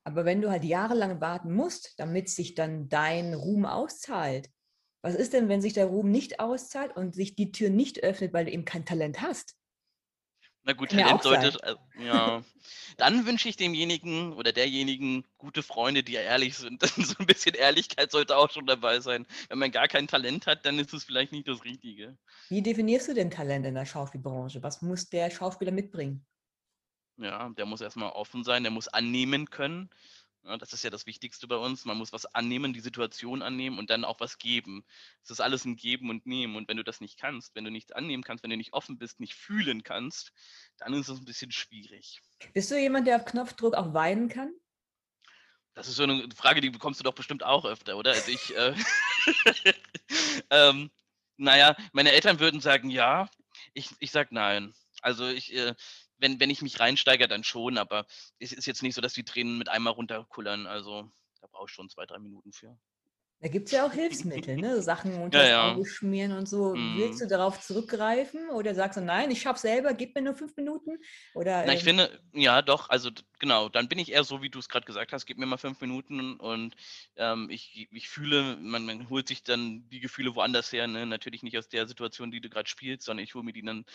Aber wenn du halt jahrelang warten musst, damit sich dann dein Ruhm auszahlt, was ist denn, wenn sich der Ruhm nicht auszahlt und sich die Tür nicht öffnet, weil du eben kein Talent hast? Na gut, Talent sollte, äh, ja. Dann wünsche ich demjenigen oder derjenigen gute Freunde, die ehrlich sind. so ein bisschen Ehrlichkeit sollte auch schon dabei sein. Wenn man gar kein Talent hat, dann ist es vielleicht nicht das Richtige. Wie definierst du denn Talent in der Schauspielbranche? Was muss der Schauspieler mitbringen? Ja, der muss erstmal offen sein, der muss annehmen können. Ja, das ist ja das Wichtigste bei uns. Man muss was annehmen, die Situation annehmen und dann auch was geben. Es ist alles ein Geben und Nehmen. Und wenn du das nicht kannst, wenn du nichts annehmen kannst, wenn du nicht offen bist, nicht fühlen kannst, dann ist es ein bisschen schwierig. Bist du jemand, der auf Knopfdruck auch weinen kann? Das ist so eine Frage, die bekommst du doch bestimmt auch öfter, oder? Also ich, äh, ähm, naja, meine Eltern würden sagen ja, ich, ich sage nein. Also ich, äh, wenn, wenn ich mich reinsteige, dann schon, aber es ist jetzt nicht so, dass die Tränen mit einmal runterkullern. Also da brauche ich schon zwei, drei Minuten für. Da gibt es ja auch Hilfsmittel, ne? Sachen unter ja, das Auge schmieren und so. Mm. Willst du darauf zurückgreifen oder sagst du, nein, ich schaffe selber, gib mir nur fünf Minuten? Oder, Na, ich ähm, finde, ja, doch, also genau, dann bin ich eher so, wie du es gerade gesagt hast, gib mir mal fünf Minuten und ähm, ich, ich fühle, man, man, holt sich dann die Gefühle woanders her, ne? natürlich nicht aus der Situation, die du gerade spielst, sondern ich hole mir die dann,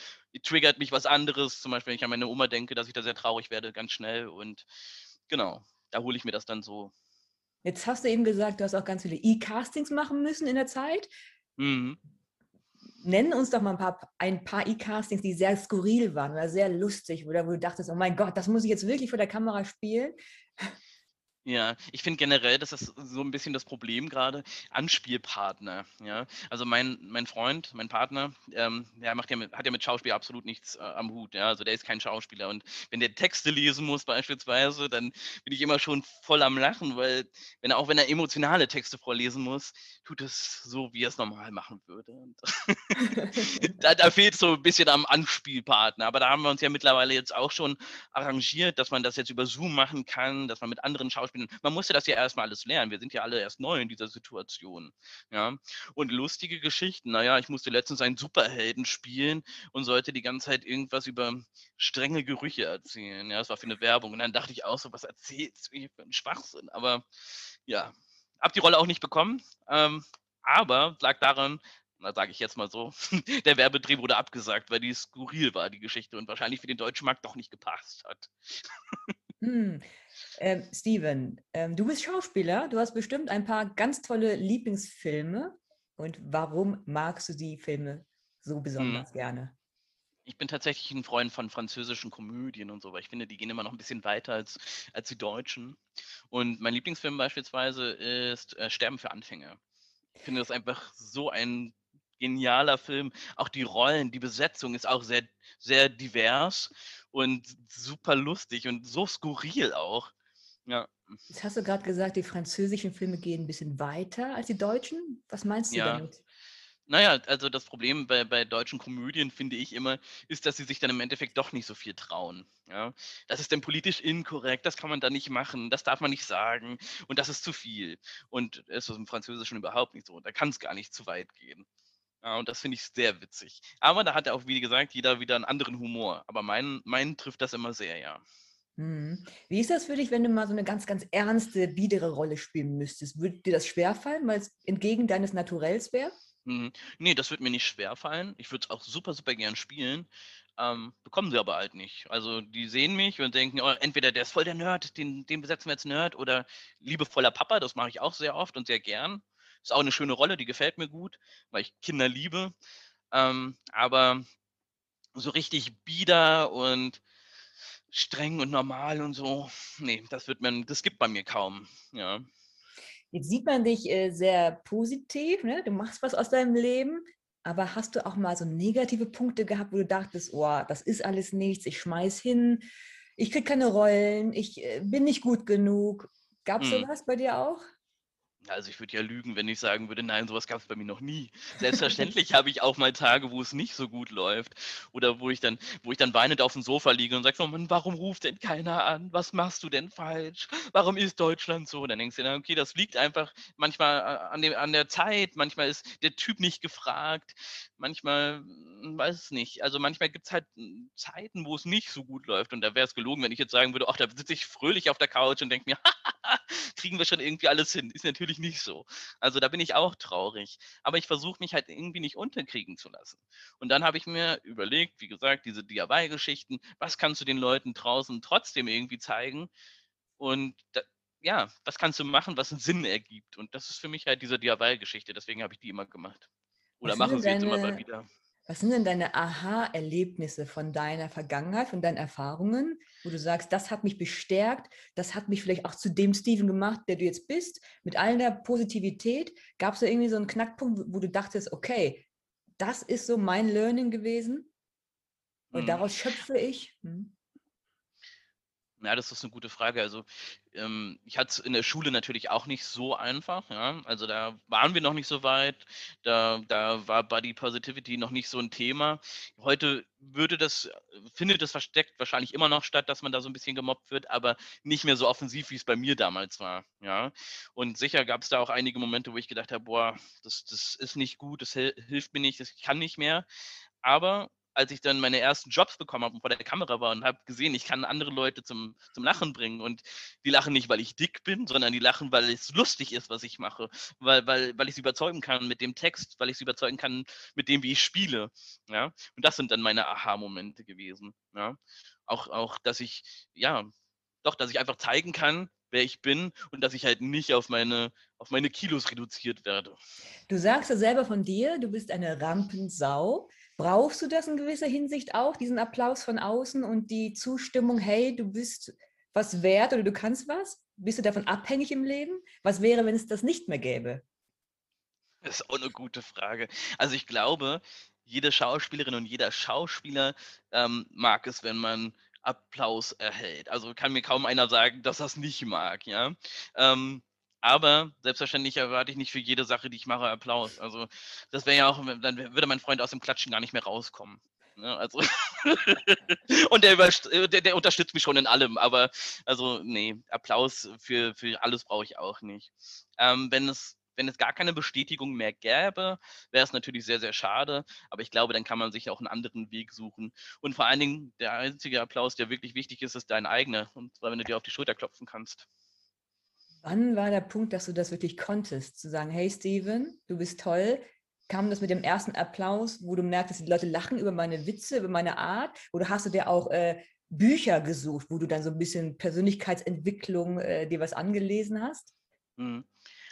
triggert mich was anderes, zum Beispiel, wenn ich an meine Oma denke, dass ich da sehr traurig werde, ganz schnell und genau, da hole ich mir das dann so Jetzt hast du eben gesagt, du hast auch ganz viele E-Castings machen müssen in der Zeit. Mhm. Nennen uns doch mal ein paar, ein paar E-Castings, die sehr skurril waren oder sehr lustig oder wo du dachtest, oh mein Gott, das muss ich jetzt wirklich vor der Kamera spielen. Ja, ich finde generell, das ist so ein bisschen das Problem gerade, Anspielpartner, ja. Also mein, mein Freund, mein Partner, ähm, der macht ja mit, hat ja mit Schauspiel absolut nichts äh, am Hut, ja. Also der ist kein Schauspieler. Und wenn der Texte lesen muss beispielsweise, dann bin ich immer schon voll am Lachen, weil wenn auch wenn er emotionale Texte vorlesen muss, tut es so, wie er es normal machen würde. da, da fehlt so ein bisschen am Anspielpartner. Aber da haben wir uns ja mittlerweile jetzt auch schon arrangiert, dass man das jetzt über Zoom machen kann, dass man mit anderen Schauspielern Schauspielern. Man musste das ja erstmal alles lernen. Wir sind ja alle erst neu in dieser Situation. Ja. Und lustige Geschichten. Naja, ich musste letztens einen Superhelden spielen und sollte die ganze Zeit irgendwas über strenge Gerüche erzählen. Ja, das war für eine Werbung. Und dann dachte ich auch so, was erzählst du hier für einen Schwachsinn? Aber ja, hab die Rolle auch nicht bekommen. Ähm, aber lag daran, na sage ich jetzt mal so, der Werbedreh wurde abgesagt, weil die skurril war, die Geschichte, und wahrscheinlich für den deutschen Markt doch nicht gepasst hat. Hm. Ähm, Steven, ähm, du bist Schauspieler, du hast bestimmt ein paar ganz tolle Lieblingsfilme. Und warum magst du die Filme so besonders hm. gerne? Ich bin tatsächlich ein Freund von französischen Komödien und so, weil ich finde, die gehen immer noch ein bisschen weiter als, als die deutschen. Und mein Lieblingsfilm beispielsweise ist äh, Sterben für Anfänger. Ich finde das einfach so ein genialer Film. Auch die Rollen, die Besetzung ist auch sehr, sehr divers und super lustig und so skurril auch. Ja. Jetzt hast du gerade gesagt, die französischen Filme gehen ein bisschen weiter als die deutschen. Was meinst du ja. damit? Naja, also das Problem bei, bei deutschen Komödien, finde ich immer, ist, dass sie sich dann im Endeffekt doch nicht so viel trauen. Ja? Das ist dann politisch inkorrekt, das kann man da nicht machen, das darf man nicht sagen und das ist zu viel. Und es ist im Französischen überhaupt nicht so. Da kann es gar nicht zu weit gehen. Ja, und das finde ich sehr witzig. Aber da hat ja auch, wie gesagt, jeder wieder einen anderen Humor. Aber meinen, meinen trifft das immer sehr, ja. Hm. Wie ist das für dich, wenn du mal so eine ganz, ganz ernste, biedere Rolle spielen müsstest? Würde dir das schwerfallen, weil es entgegen deines Naturells wäre? Mhm. Ne, das wird mir nicht schwerfallen. Ich würde es auch super, super gern spielen. Ähm, bekommen sie aber halt nicht. Also die sehen mich und denken, oh, entweder der ist voll der Nerd, den, den besetzen wir jetzt Nerd, oder liebevoller Papa, das mache ich auch sehr oft und sehr gern. Ist auch eine schöne Rolle, die gefällt mir gut, weil ich Kinder liebe. Ähm, aber so richtig bieder und streng und normal und so, nee, das wird man, das gibt bei mir kaum. Ja. Jetzt sieht man dich äh, sehr positiv, ne? du machst was aus deinem Leben, aber hast du auch mal so negative Punkte gehabt, wo du dachtest, oh, das ist alles nichts, ich schmeiß hin, ich kriege keine Rollen, ich äh, bin nicht gut genug. Gab es hm. sowas bei dir auch? Also ich würde ja lügen, wenn ich sagen würde, nein, sowas gab es bei mir noch nie. Selbstverständlich habe ich auch mal Tage, wo es nicht so gut läuft. Oder wo ich dann, wo ich dann weinend auf dem Sofa liege und sage, oh Mann, warum ruft denn keiner an? Was machst du denn falsch? Warum ist Deutschland so? Und dann denkst du, okay, das liegt einfach manchmal äh, an, dem, an der Zeit, manchmal ist der Typ nicht gefragt, manchmal hm, weiß es nicht. Also manchmal gibt es halt hm, Zeiten, wo es nicht so gut läuft. Und da wäre es gelogen, wenn ich jetzt sagen würde, ach, da sitze ich fröhlich auf der Couch und denke mir, kriegen wir schon irgendwie alles hin. Ist natürlich nicht so. Also da bin ich auch traurig. Aber ich versuche mich halt irgendwie nicht unterkriegen zu lassen. Und dann habe ich mir überlegt, wie gesagt, diese DIY-Geschichten, was kannst du den Leuten draußen trotzdem irgendwie zeigen? Und da, ja, was kannst du machen, was einen Sinn ergibt? Und das ist für mich halt diese DIY-Geschichte. Deswegen habe ich die immer gemacht. Oder machen sie jetzt immer mal wieder. Was sind denn deine Aha-Erlebnisse von deiner Vergangenheit, von deinen Erfahrungen, wo du sagst, das hat mich bestärkt, das hat mich vielleicht auch zu dem Steven gemacht, der du jetzt bist, mit all der Positivität? Gab es da irgendwie so einen Knackpunkt, wo du dachtest, okay, das ist so mein Learning gewesen und hm. daraus schöpfe ich? Hm. Ja, das ist eine gute Frage. Also, ähm, ich hatte es in der Schule natürlich auch nicht so einfach, ja. Also, da waren wir noch nicht so weit. Da da war Body Positivity noch nicht so ein Thema. Heute würde das findet das versteckt wahrscheinlich immer noch statt, dass man da so ein bisschen gemobbt wird, aber nicht mehr so offensiv, wie es bei mir damals war, ja. Und sicher gab es da auch einige Momente, wo ich gedacht habe: „Boah, das das ist nicht gut, das hilft mir nicht, das kann nicht mehr.“ Aber als ich dann meine ersten Jobs bekommen habe und vor der Kamera war und habe gesehen, ich kann andere Leute zum, zum Lachen bringen. Und die lachen nicht, weil ich dick bin, sondern die lachen, weil es lustig ist, was ich mache. Weil, weil, weil ich sie überzeugen kann mit dem Text, weil ich sie überzeugen kann mit dem, wie ich spiele. Ja? Und das sind dann meine Aha-Momente gewesen. Ja? Auch, auch, dass ich, ja, doch, dass ich einfach zeigen kann, wer ich bin und dass ich halt nicht auf meine, auf meine Kilos reduziert werde. Du sagst ja selber von dir, du bist eine Rampensau. Brauchst du das in gewisser Hinsicht auch, diesen Applaus von außen und die Zustimmung, hey, du bist was wert oder du kannst was? Bist du davon abhängig im Leben? Was wäre, wenn es das nicht mehr gäbe? Das ist auch eine gute Frage. Also ich glaube, jede Schauspielerin und jeder Schauspieler ähm, mag es, wenn man Applaus erhält. Also kann mir kaum einer sagen, dass es nicht mag, ja. Ähm, aber selbstverständlich erwarte ich nicht für jede Sache, die ich mache, Applaus. Also das wäre ja auch, dann würde mein Freund aus dem Klatschen gar nicht mehr rauskommen. Ne? Also und der, der, der, unterstützt mich schon in allem, aber also nee, Applaus für, für alles brauche ich auch nicht. Ähm, wenn es wenn es gar keine Bestätigung mehr gäbe, wäre es natürlich sehr, sehr schade. Aber ich glaube, dann kann man sich auch einen anderen Weg suchen. Und vor allen Dingen, der einzige Applaus, der wirklich wichtig ist, ist dein eigener. Und zwar, wenn du dir auf die Schulter klopfen kannst. Wann war der Punkt, dass du das wirklich konntest? Zu sagen, hey Steven, du bist toll, kam das mit dem ersten Applaus, wo du merktest, die Leute lachen über meine Witze, über meine Art? Oder hast du dir auch äh, Bücher gesucht, wo du dann so ein bisschen Persönlichkeitsentwicklung äh, dir was angelesen hast? Mhm.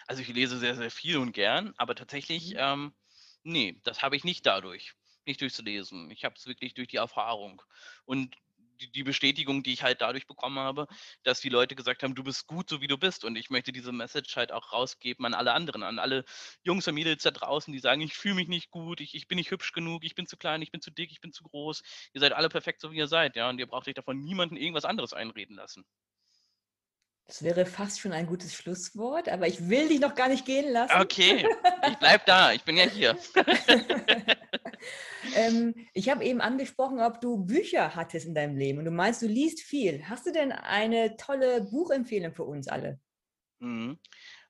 Also ich lese sehr, sehr viel und gern, aber tatsächlich, mhm. ähm, nee, das habe ich nicht dadurch, nicht durchs Lesen. Ich habe es wirklich durch die Erfahrung. Und die, die, Bestätigung, die ich halt dadurch bekommen habe, dass die Leute gesagt haben, du bist gut, so wie du bist. Und ich möchte diese Message halt auch rausgeben an alle anderen, an alle Jungs und Mädels da draußen, die sagen, ich fühle mich nicht gut, ich, ich bin nicht hübsch genug, ich bin zu klein, ich bin zu dick, ich bin zu groß. Ihr seid alle perfekt, so wie ihr seid, ja. Und ihr braucht euch davon niemanden irgendwas anderes einreden lassen. Das wäre fast schon ein gutes Schlusswort, aber ich will dich noch gar nicht gehen lassen. Okay, ich bleib da, ich bin ja hier. ähm, ich habe eben angesprochen, ob du Bücher hattest in deinem Leben und du meinst, du liest viel. Hast du denn eine tolle Buchempfehlung für uns alle? Mhm.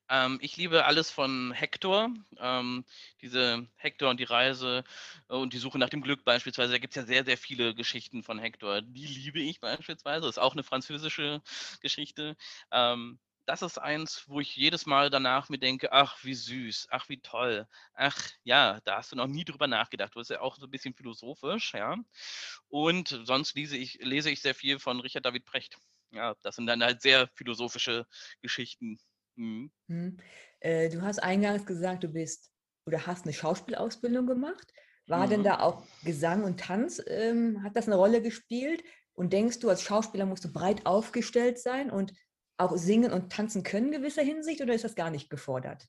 Ähm, ich liebe alles von Hector. Ähm, diese Hector und die Reise und die Suche nach dem Glück beispielsweise. Da gibt es ja sehr, sehr viele Geschichten von Hector. Die liebe ich beispielsweise. Das ist auch eine französische Geschichte. Ähm, das ist eins, wo ich jedes Mal danach mir denke, ach, wie süß, ach, wie toll, ach, ja, da hast du noch nie drüber nachgedacht. Du bist ja auch so ein bisschen philosophisch, ja. Und sonst lese ich, lese ich sehr viel von Richard David Precht. Ja, das sind dann halt sehr philosophische Geschichten. Mhm. Mhm. Äh, du hast eingangs gesagt, du bist oder hast eine Schauspielausbildung gemacht. War mhm. denn da auch Gesang und Tanz, ähm, hat das eine Rolle gespielt? Und denkst du, als Schauspieler musst du breit aufgestellt sein und auch singen und tanzen können in gewisser Hinsicht oder ist das gar nicht gefordert?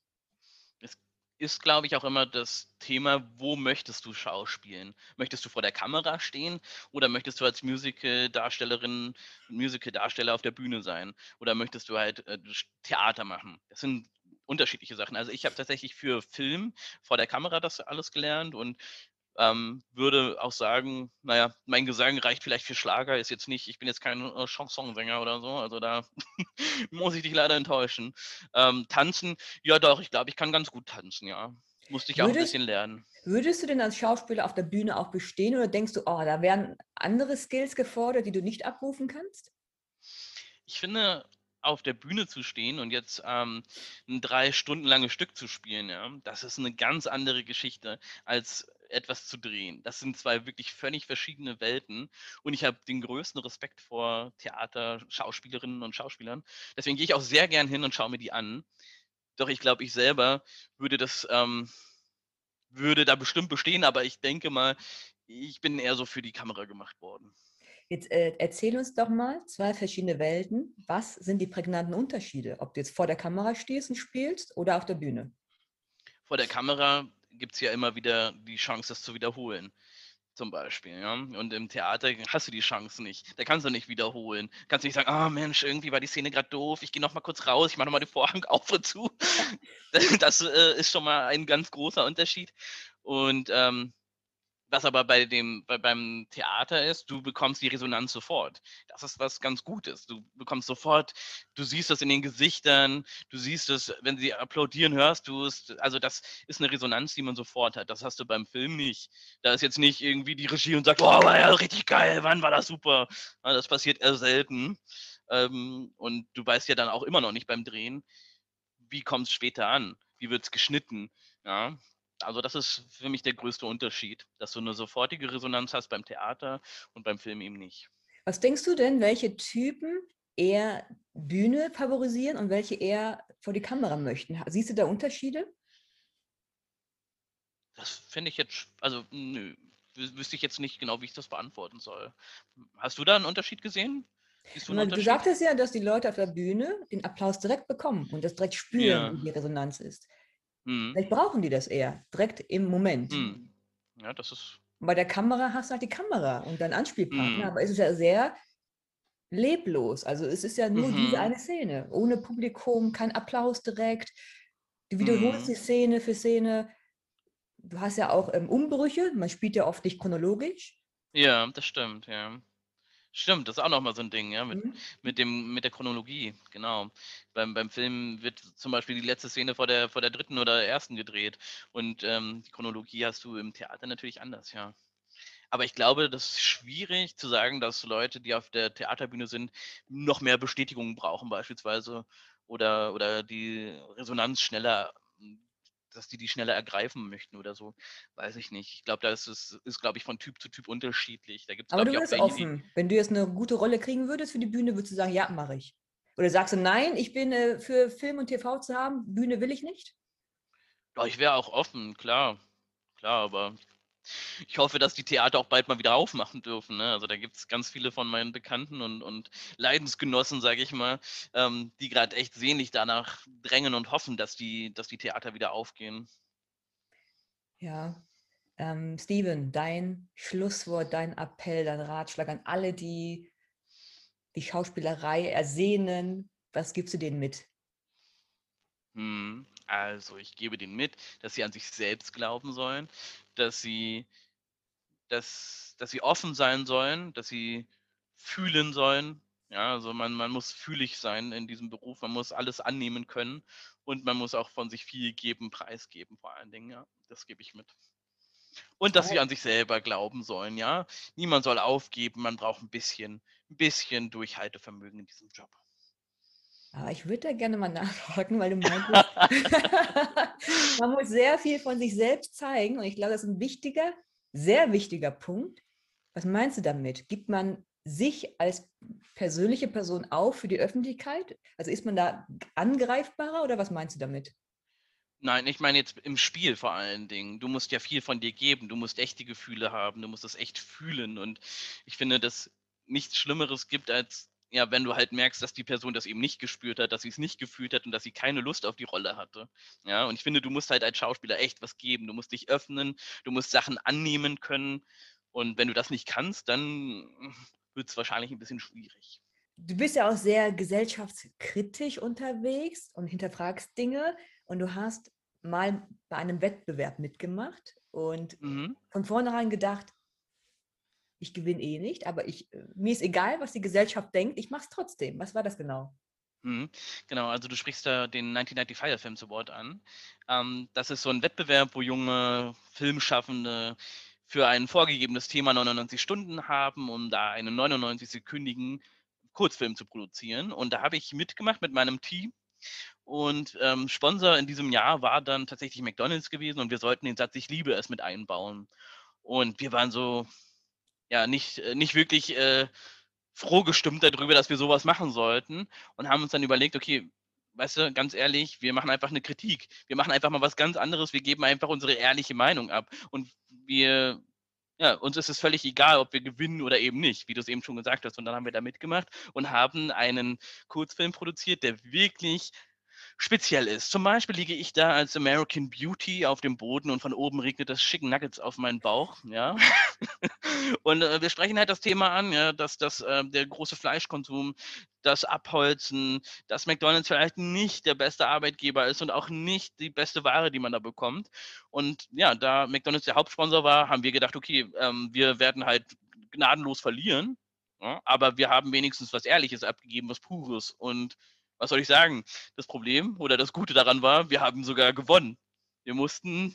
Es ist, glaube ich, auch immer das Thema, wo möchtest du schauspielen? Möchtest du vor der Kamera stehen oder möchtest du als Musical-Darstellerin, Musical-Darsteller auf der Bühne sein? Oder möchtest du halt äh, Theater machen? Das sind unterschiedliche Sachen. Also ich habe tatsächlich für Film vor der Kamera das alles gelernt und ähm, würde auch sagen, naja, mein Gesang reicht vielleicht für Schlager, ist jetzt nicht, ich bin jetzt kein äh, Chansonsänger oder so, also da muss ich dich leider enttäuschen. Ähm, tanzen, ja doch, ich glaube, ich kann ganz gut tanzen, ja. Musste ich würdest, auch ein bisschen lernen. Würdest du denn als Schauspieler auf der Bühne auch bestehen oder denkst du, oh, da werden andere Skills gefordert, die du nicht abrufen kannst? Ich finde, auf der Bühne zu stehen und jetzt ähm, ein drei Stunden langes Stück zu spielen, ja, das ist eine ganz andere Geschichte als etwas zu drehen. Das sind zwei wirklich völlig verschiedene Welten und ich habe den größten Respekt vor Theater, Schauspielerinnen und Schauspielern. Deswegen gehe ich auch sehr gern hin und schaue mir die an. Doch ich glaube, ich selber würde das, ähm, würde da bestimmt bestehen, aber ich denke mal, ich bin eher so für die Kamera gemacht worden. Jetzt äh, erzähl uns doch mal zwei verschiedene Welten. Was sind die prägnanten Unterschiede, ob du jetzt vor der Kamera stehst und spielst oder auf der Bühne? Vor der Kamera gibt es ja immer wieder die Chance, das zu wiederholen. Zum Beispiel, ja. Und im Theater hast du die Chance nicht. Da kannst du nicht wiederholen. Kannst nicht sagen, ah oh, Mensch, irgendwie war die Szene gerade doof, ich gehe noch mal kurz raus, ich mache noch mal den Vorhang auf und zu. das äh, ist schon mal ein ganz großer Unterschied. Und ähm, was aber bei dem, bei, beim Theater ist, du bekommst die Resonanz sofort. Das ist was ganz Gutes. Du bekommst sofort, du siehst das in den Gesichtern, du siehst es, wenn sie applaudieren, hörst du es. Also das ist eine Resonanz, die man sofort hat. Das hast du beim Film nicht. Da ist jetzt nicht irgendwie die Regie und sagt, oh, war ja richtig geil, wann war das super. Das passiert eher selten. Ähm, und du weißt ja dann auch immer noch nicht beim Drehen, wie kommt es später an? Wie wird es geschnitten? Ja, also das ist für mich der größte Unterschied, dass du eine sofortige Resonanz hast beim Theater und beim Film eben nicht. Was denkst du denn, welche Typen eher Bühne favorisieren und welche eher vor die Kamera möchten? Siehst du da Unterschiede? Das finde ich jetzt, also nö, wüsste ich jetzt nicht genau, wie ich das beantworten soll. Hast du da einen Unterschied gesehen? Du, du, sagtest ja, dass die Leute auf der Bühne den Applaus direkt bekommen und das direkt spüren, ja. wie die Resonanz ist. Mhm. Vielleicht brauchen die das eher, direkt im Moment. Mhm. Ja, das ist. Bei der Kamera hast du halt die Kamera und deinen Anspielpartner, mhm. aber es ist ja sehr leblos. Also es ist ja nur mhm. diese eine Szene. Ohne Publikum, kein Applaus direkt. Du wiederholst mhm. die Szene für Szene. Du hast ja auch ähm, Umbrüche, man spielt ja oft nicht chronologisch. Ja, das stimmt, ja. Stimmt, das ist auch noch mal so ein Ding, ja, mit Mhm. mit dem mit der Chronologie, genau. Beim beim Film wird zum Beispiel die letzte Szene vor der vor der 3. oder ersten gedreht und, ähm, die Chronologie hast du im Theater natürlich anders, ja. Aber ich glaube, das ist schwierig zu sagen, dass Leute, die auf der Theaterbühne sind, noch mehr Bestätigung brauchen beispielsweise oder oder die Resonanz schneller dass die die schneller ergreifen möchten oder so, weiß ich nicht. Ich glaube, da ist es ist, glaube ich, von Typ zu Typ unterschiedlich. Da gibt's, Aber du bist welche, die offen. Wenn du jetzt eine gute Rolle kriegen würdest für die Bühne, würdest du sagen: „Ja, mache ich.“ Oder sagst du: „Nein, ich bin, äh, für Film und TV zu haben, Bühne will ich nicht?“ Ja, ich wäre auch offen, klar. Klar, aber ich hoffe, dass die Theater auch bald mal wieder aufmachen dürfen, ne? Also, da gibt's ganz viele von meinen Bekannten und und Leidensgenossen, sage ich mal, ähm, die grad echt sehnlich danach drängen und hoffen, dass die dass die Theater wieder aufgehen. Ja. Ähm, Steven, dein Schlusswort, dein Appell, dein Ratschlag an alle, die die Schauspielerei ersehnen, was gibst du denen mit? Mhm. Also, ich gebe denen mit, dass sie an sich selbst glauben sollen, dass sie dass dass sie offen sein sollen, dass sie fühlen sollen. Ja, also man man muss fühlig sein in diesem Beruf. Man muss alles annehmen können und man muss auch von sich viel geben, preisgeben vor allen Dingen, ja. Das gebe ich mit. Und dass sie an sich selber glauben sollen, ja. Niemand soll aufgeben, man braucht ein bisschen 'n bisschen Durchhaltevermögen in diesem Job. Ah, ich würde da gerne mal nachhaken, weil du meintest, man muss sehr viel von sich selbst zeigen und ich glaube, das ist ein wichtiger, sehr wichtiger Punkt. Was meinst du damit? Gibt man sich als persönliche Person auf für die Öffentlichkeit? Also, ist man da angreifbarer oder was meinst du damit? Nein, ich meine jetzt im Spiel vor allen Dingen. Du musst ja viel von dir geben. Du musst echte Gefühle haben. Du musst das echt fühlen. Und ich finde, dass nichts Schlimmeres gibt, als ja, wenn du halt merkst, dass die Person das eben nicht gespürt hat, dass sie es nicht gefühlt hat und dass sie keine Lust auf die Rolle hatte. Ja, und ich finde, du musst halt als Schauspieler echt was geben. Du musst dich öffnen, du musst Sachen annehmen können. Und wenn du das nicht kannst, dann wird es wahrscheinlich ein bisschen schwierig. Du bist ja auch sehr gesellschaftskritisch unterwegs und hinterfragst Dinge und du hast mal bei einem Wettbewerb mitgemacht und Mhm. von vornherein gedacht: „Ich gewinne eh nicht, aber ich äh, mir ist egal, was die Gesellschaft denkt, ich mache es trotzdem.“ Was war das genau? Mhm. Genau, also du sprichst da den 1995 Films Award an. Ähm, das ist so ein Wettbewerb, wo junge Filmschaffende für ein vorgegebenes Thema 99 Stunden haben, um da einen 99-sekündigen Kurzfilm zu produzieren. Und da habe ich mitgemacht mit meinem Team. Und ähm, Sponsor in diesem Jahr war dann tatsächlich McDonald's gewesen und wir sollten den Satz Ich liebe es mit einbauen. Und wir waren so, ja, nicht, äh, nicht wirklich äh, froh gestimmt darüber, dass wir sowas machen sollten und haben uns dann überlegt, okay, weißt du, ganz ehrlich, wir machen einfach eine Kritik. Wir machen einfach mal was ganz anderes. Wir geben einfach unsere ehrliche Meinung ab. Und wir, ja, uns ist es völlig egal, ob wir gewinnen oder eben nicht, wie du es eben schon gesagt hast. Und dann haben wir da mitgemacht und haben einen Kurzfilm produziert, der wirklich speziell ist. Zum Beispiel liege ich da als American Beauty auf dem Boden und von oben regnet das Chicken Nuggets auf meinen Bauch, ja. Und äh, wir sprechen halt das Thema an, ja, dass das, äh, der große Fleischkonsum, das Abholzen, dass McDonald's vielleicht nicht der beste Arbeitgeber ist und auch nicht die beste Ware, die man da bekommt. Und ja, da McDonald's der Hauptsponsor war, haben wir gedacht, okay, ähm, wir werden halt gnadenlos verlieren, ja, aber wir haben wenigstens was Ehrliches abgegeben, was Pures. Und was soll ich sagen? Das Problem oder das Gute daran war, wir haben sogar gewonnen. Wir mussten,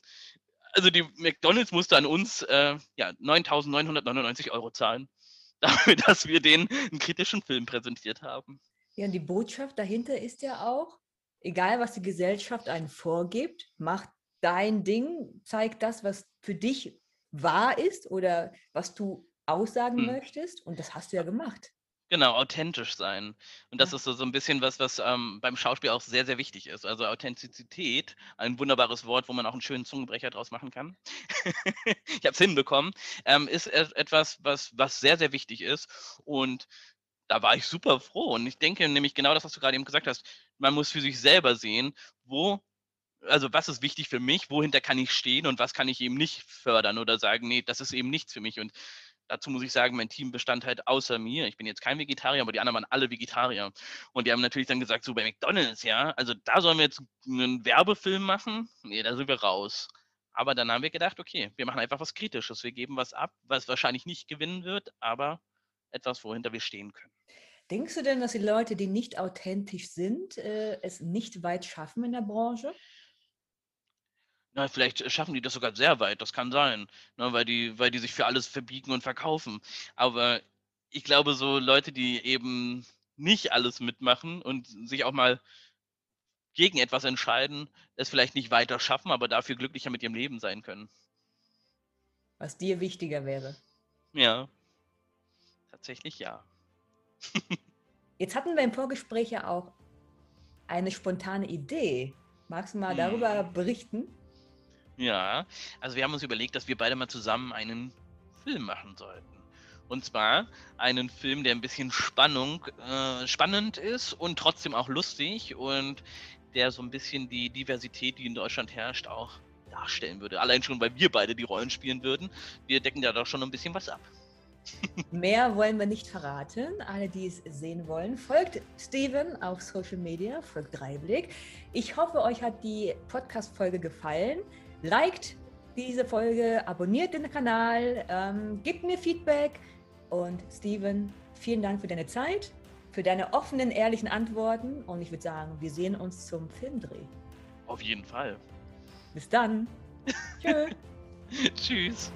also die McDonald's musste an uns äh, ja, 9.999 Euro zahlen, dafür, dass wir denen einen kritischen Film präsentiert haben. Ja, und die Botschaft dahinter ist ja auch, egal was die Gesellschaft einen vorgibt, mach dein Ding, zeig das, was für dich wahr ist oder was du aussagen Hm. möchtest und das hast du ja gemacht. Genau, authentisch sein. Und das Ja. ist so, so ein bisschen was, was ähm, beim Schauspiel auch sehr, sehr wichtig ist. Also Authentizität, ein wunderbares Wort, wo man auch einen schönen Zungenbrecher draus machen kann. ich habe es hinbekommen, ähm, ist et- etwas, was, was sehr, sehr wichtig ist. Und da war ich super froh. Und ich denke nämlich genau das, was du gerade eben gesagt hast. Man muss für sich selber sehen, wo, also was ist wichtig für mich, wohinter kann ich stehen und was kann ich eben nicht fördern oder sagen, nee, das ist eben nichts für mich. Und dazu muss ich sagen, mein Team bestand halt außer mir. Ich bin jetzt kein Vegetarier, aber die anderen waren alle Vegetarier. Und die haben natürlich dann gesagt, so bei McDonalds, ja, also da sollen wir jetzt einen Werbefilm machen. Nee, da sind wir raus. Aber dann haben wir gedacht, okay, wir machen einfach was Kritisches. Wir geben was ab, was wahrscheinlich nicht gewinnen wird, aber etwas, wohinter wir stehen können. Denkst du denn, dass die Leute, die nicht authentisch sind, äh, es nicht weit schaffen in der Branche? Na, vielleicht schaffen die das sogar sehr weit, das kann sein, ne, weil, die, weil die sich für alles verbiegen und verkaufen. Aber ich glaube, so Leute, die eben nicht alles mitmachen und sich auch mal gegen etwas entscheiden, es vielleicht nicht weiter schaffen, aber dafür glücklicher mit ihrem Leben sein können. Was dir wichtiger wäre? Ja, tatsächlich ja. Jetzt hatten wir im Vorgespräch ja auch eine spontane Idee. Magst du mal hm. darüber berichten? Ja, also wir haben uns überlegt, dass wir beide mal zusammen einen Film machen sollten. Und zwar einen Film, der ein bisschen Spannung, äh, spannend ist und trotzdem auch lustig und der so ein bisschen die Diversität, die in Deutschland herrscht, auch darstellen würde. Allein schon, weil wir beide die Rollen spielen würden. Wir decken da doch schon ein bisschen was ab. Mehr wollen wir nicht verraten. Alle, die es sehen wollen, folgt Steven auf Social Media, folgt Dreiblick. Ich hoffe, euch hat die Podcast-Folge gefallen. Liked diese Folge, abonniert den Kanal, ähm, gebt mir Feedback. Und Steven, vielen Dank für deine Zeit, für deine offenen, ehrlichen Antworten. Und ich würde sagen, wir sehen uns zum Filmdreh. Auf jeden Fall. Bis dann. Tschö. Tschüss.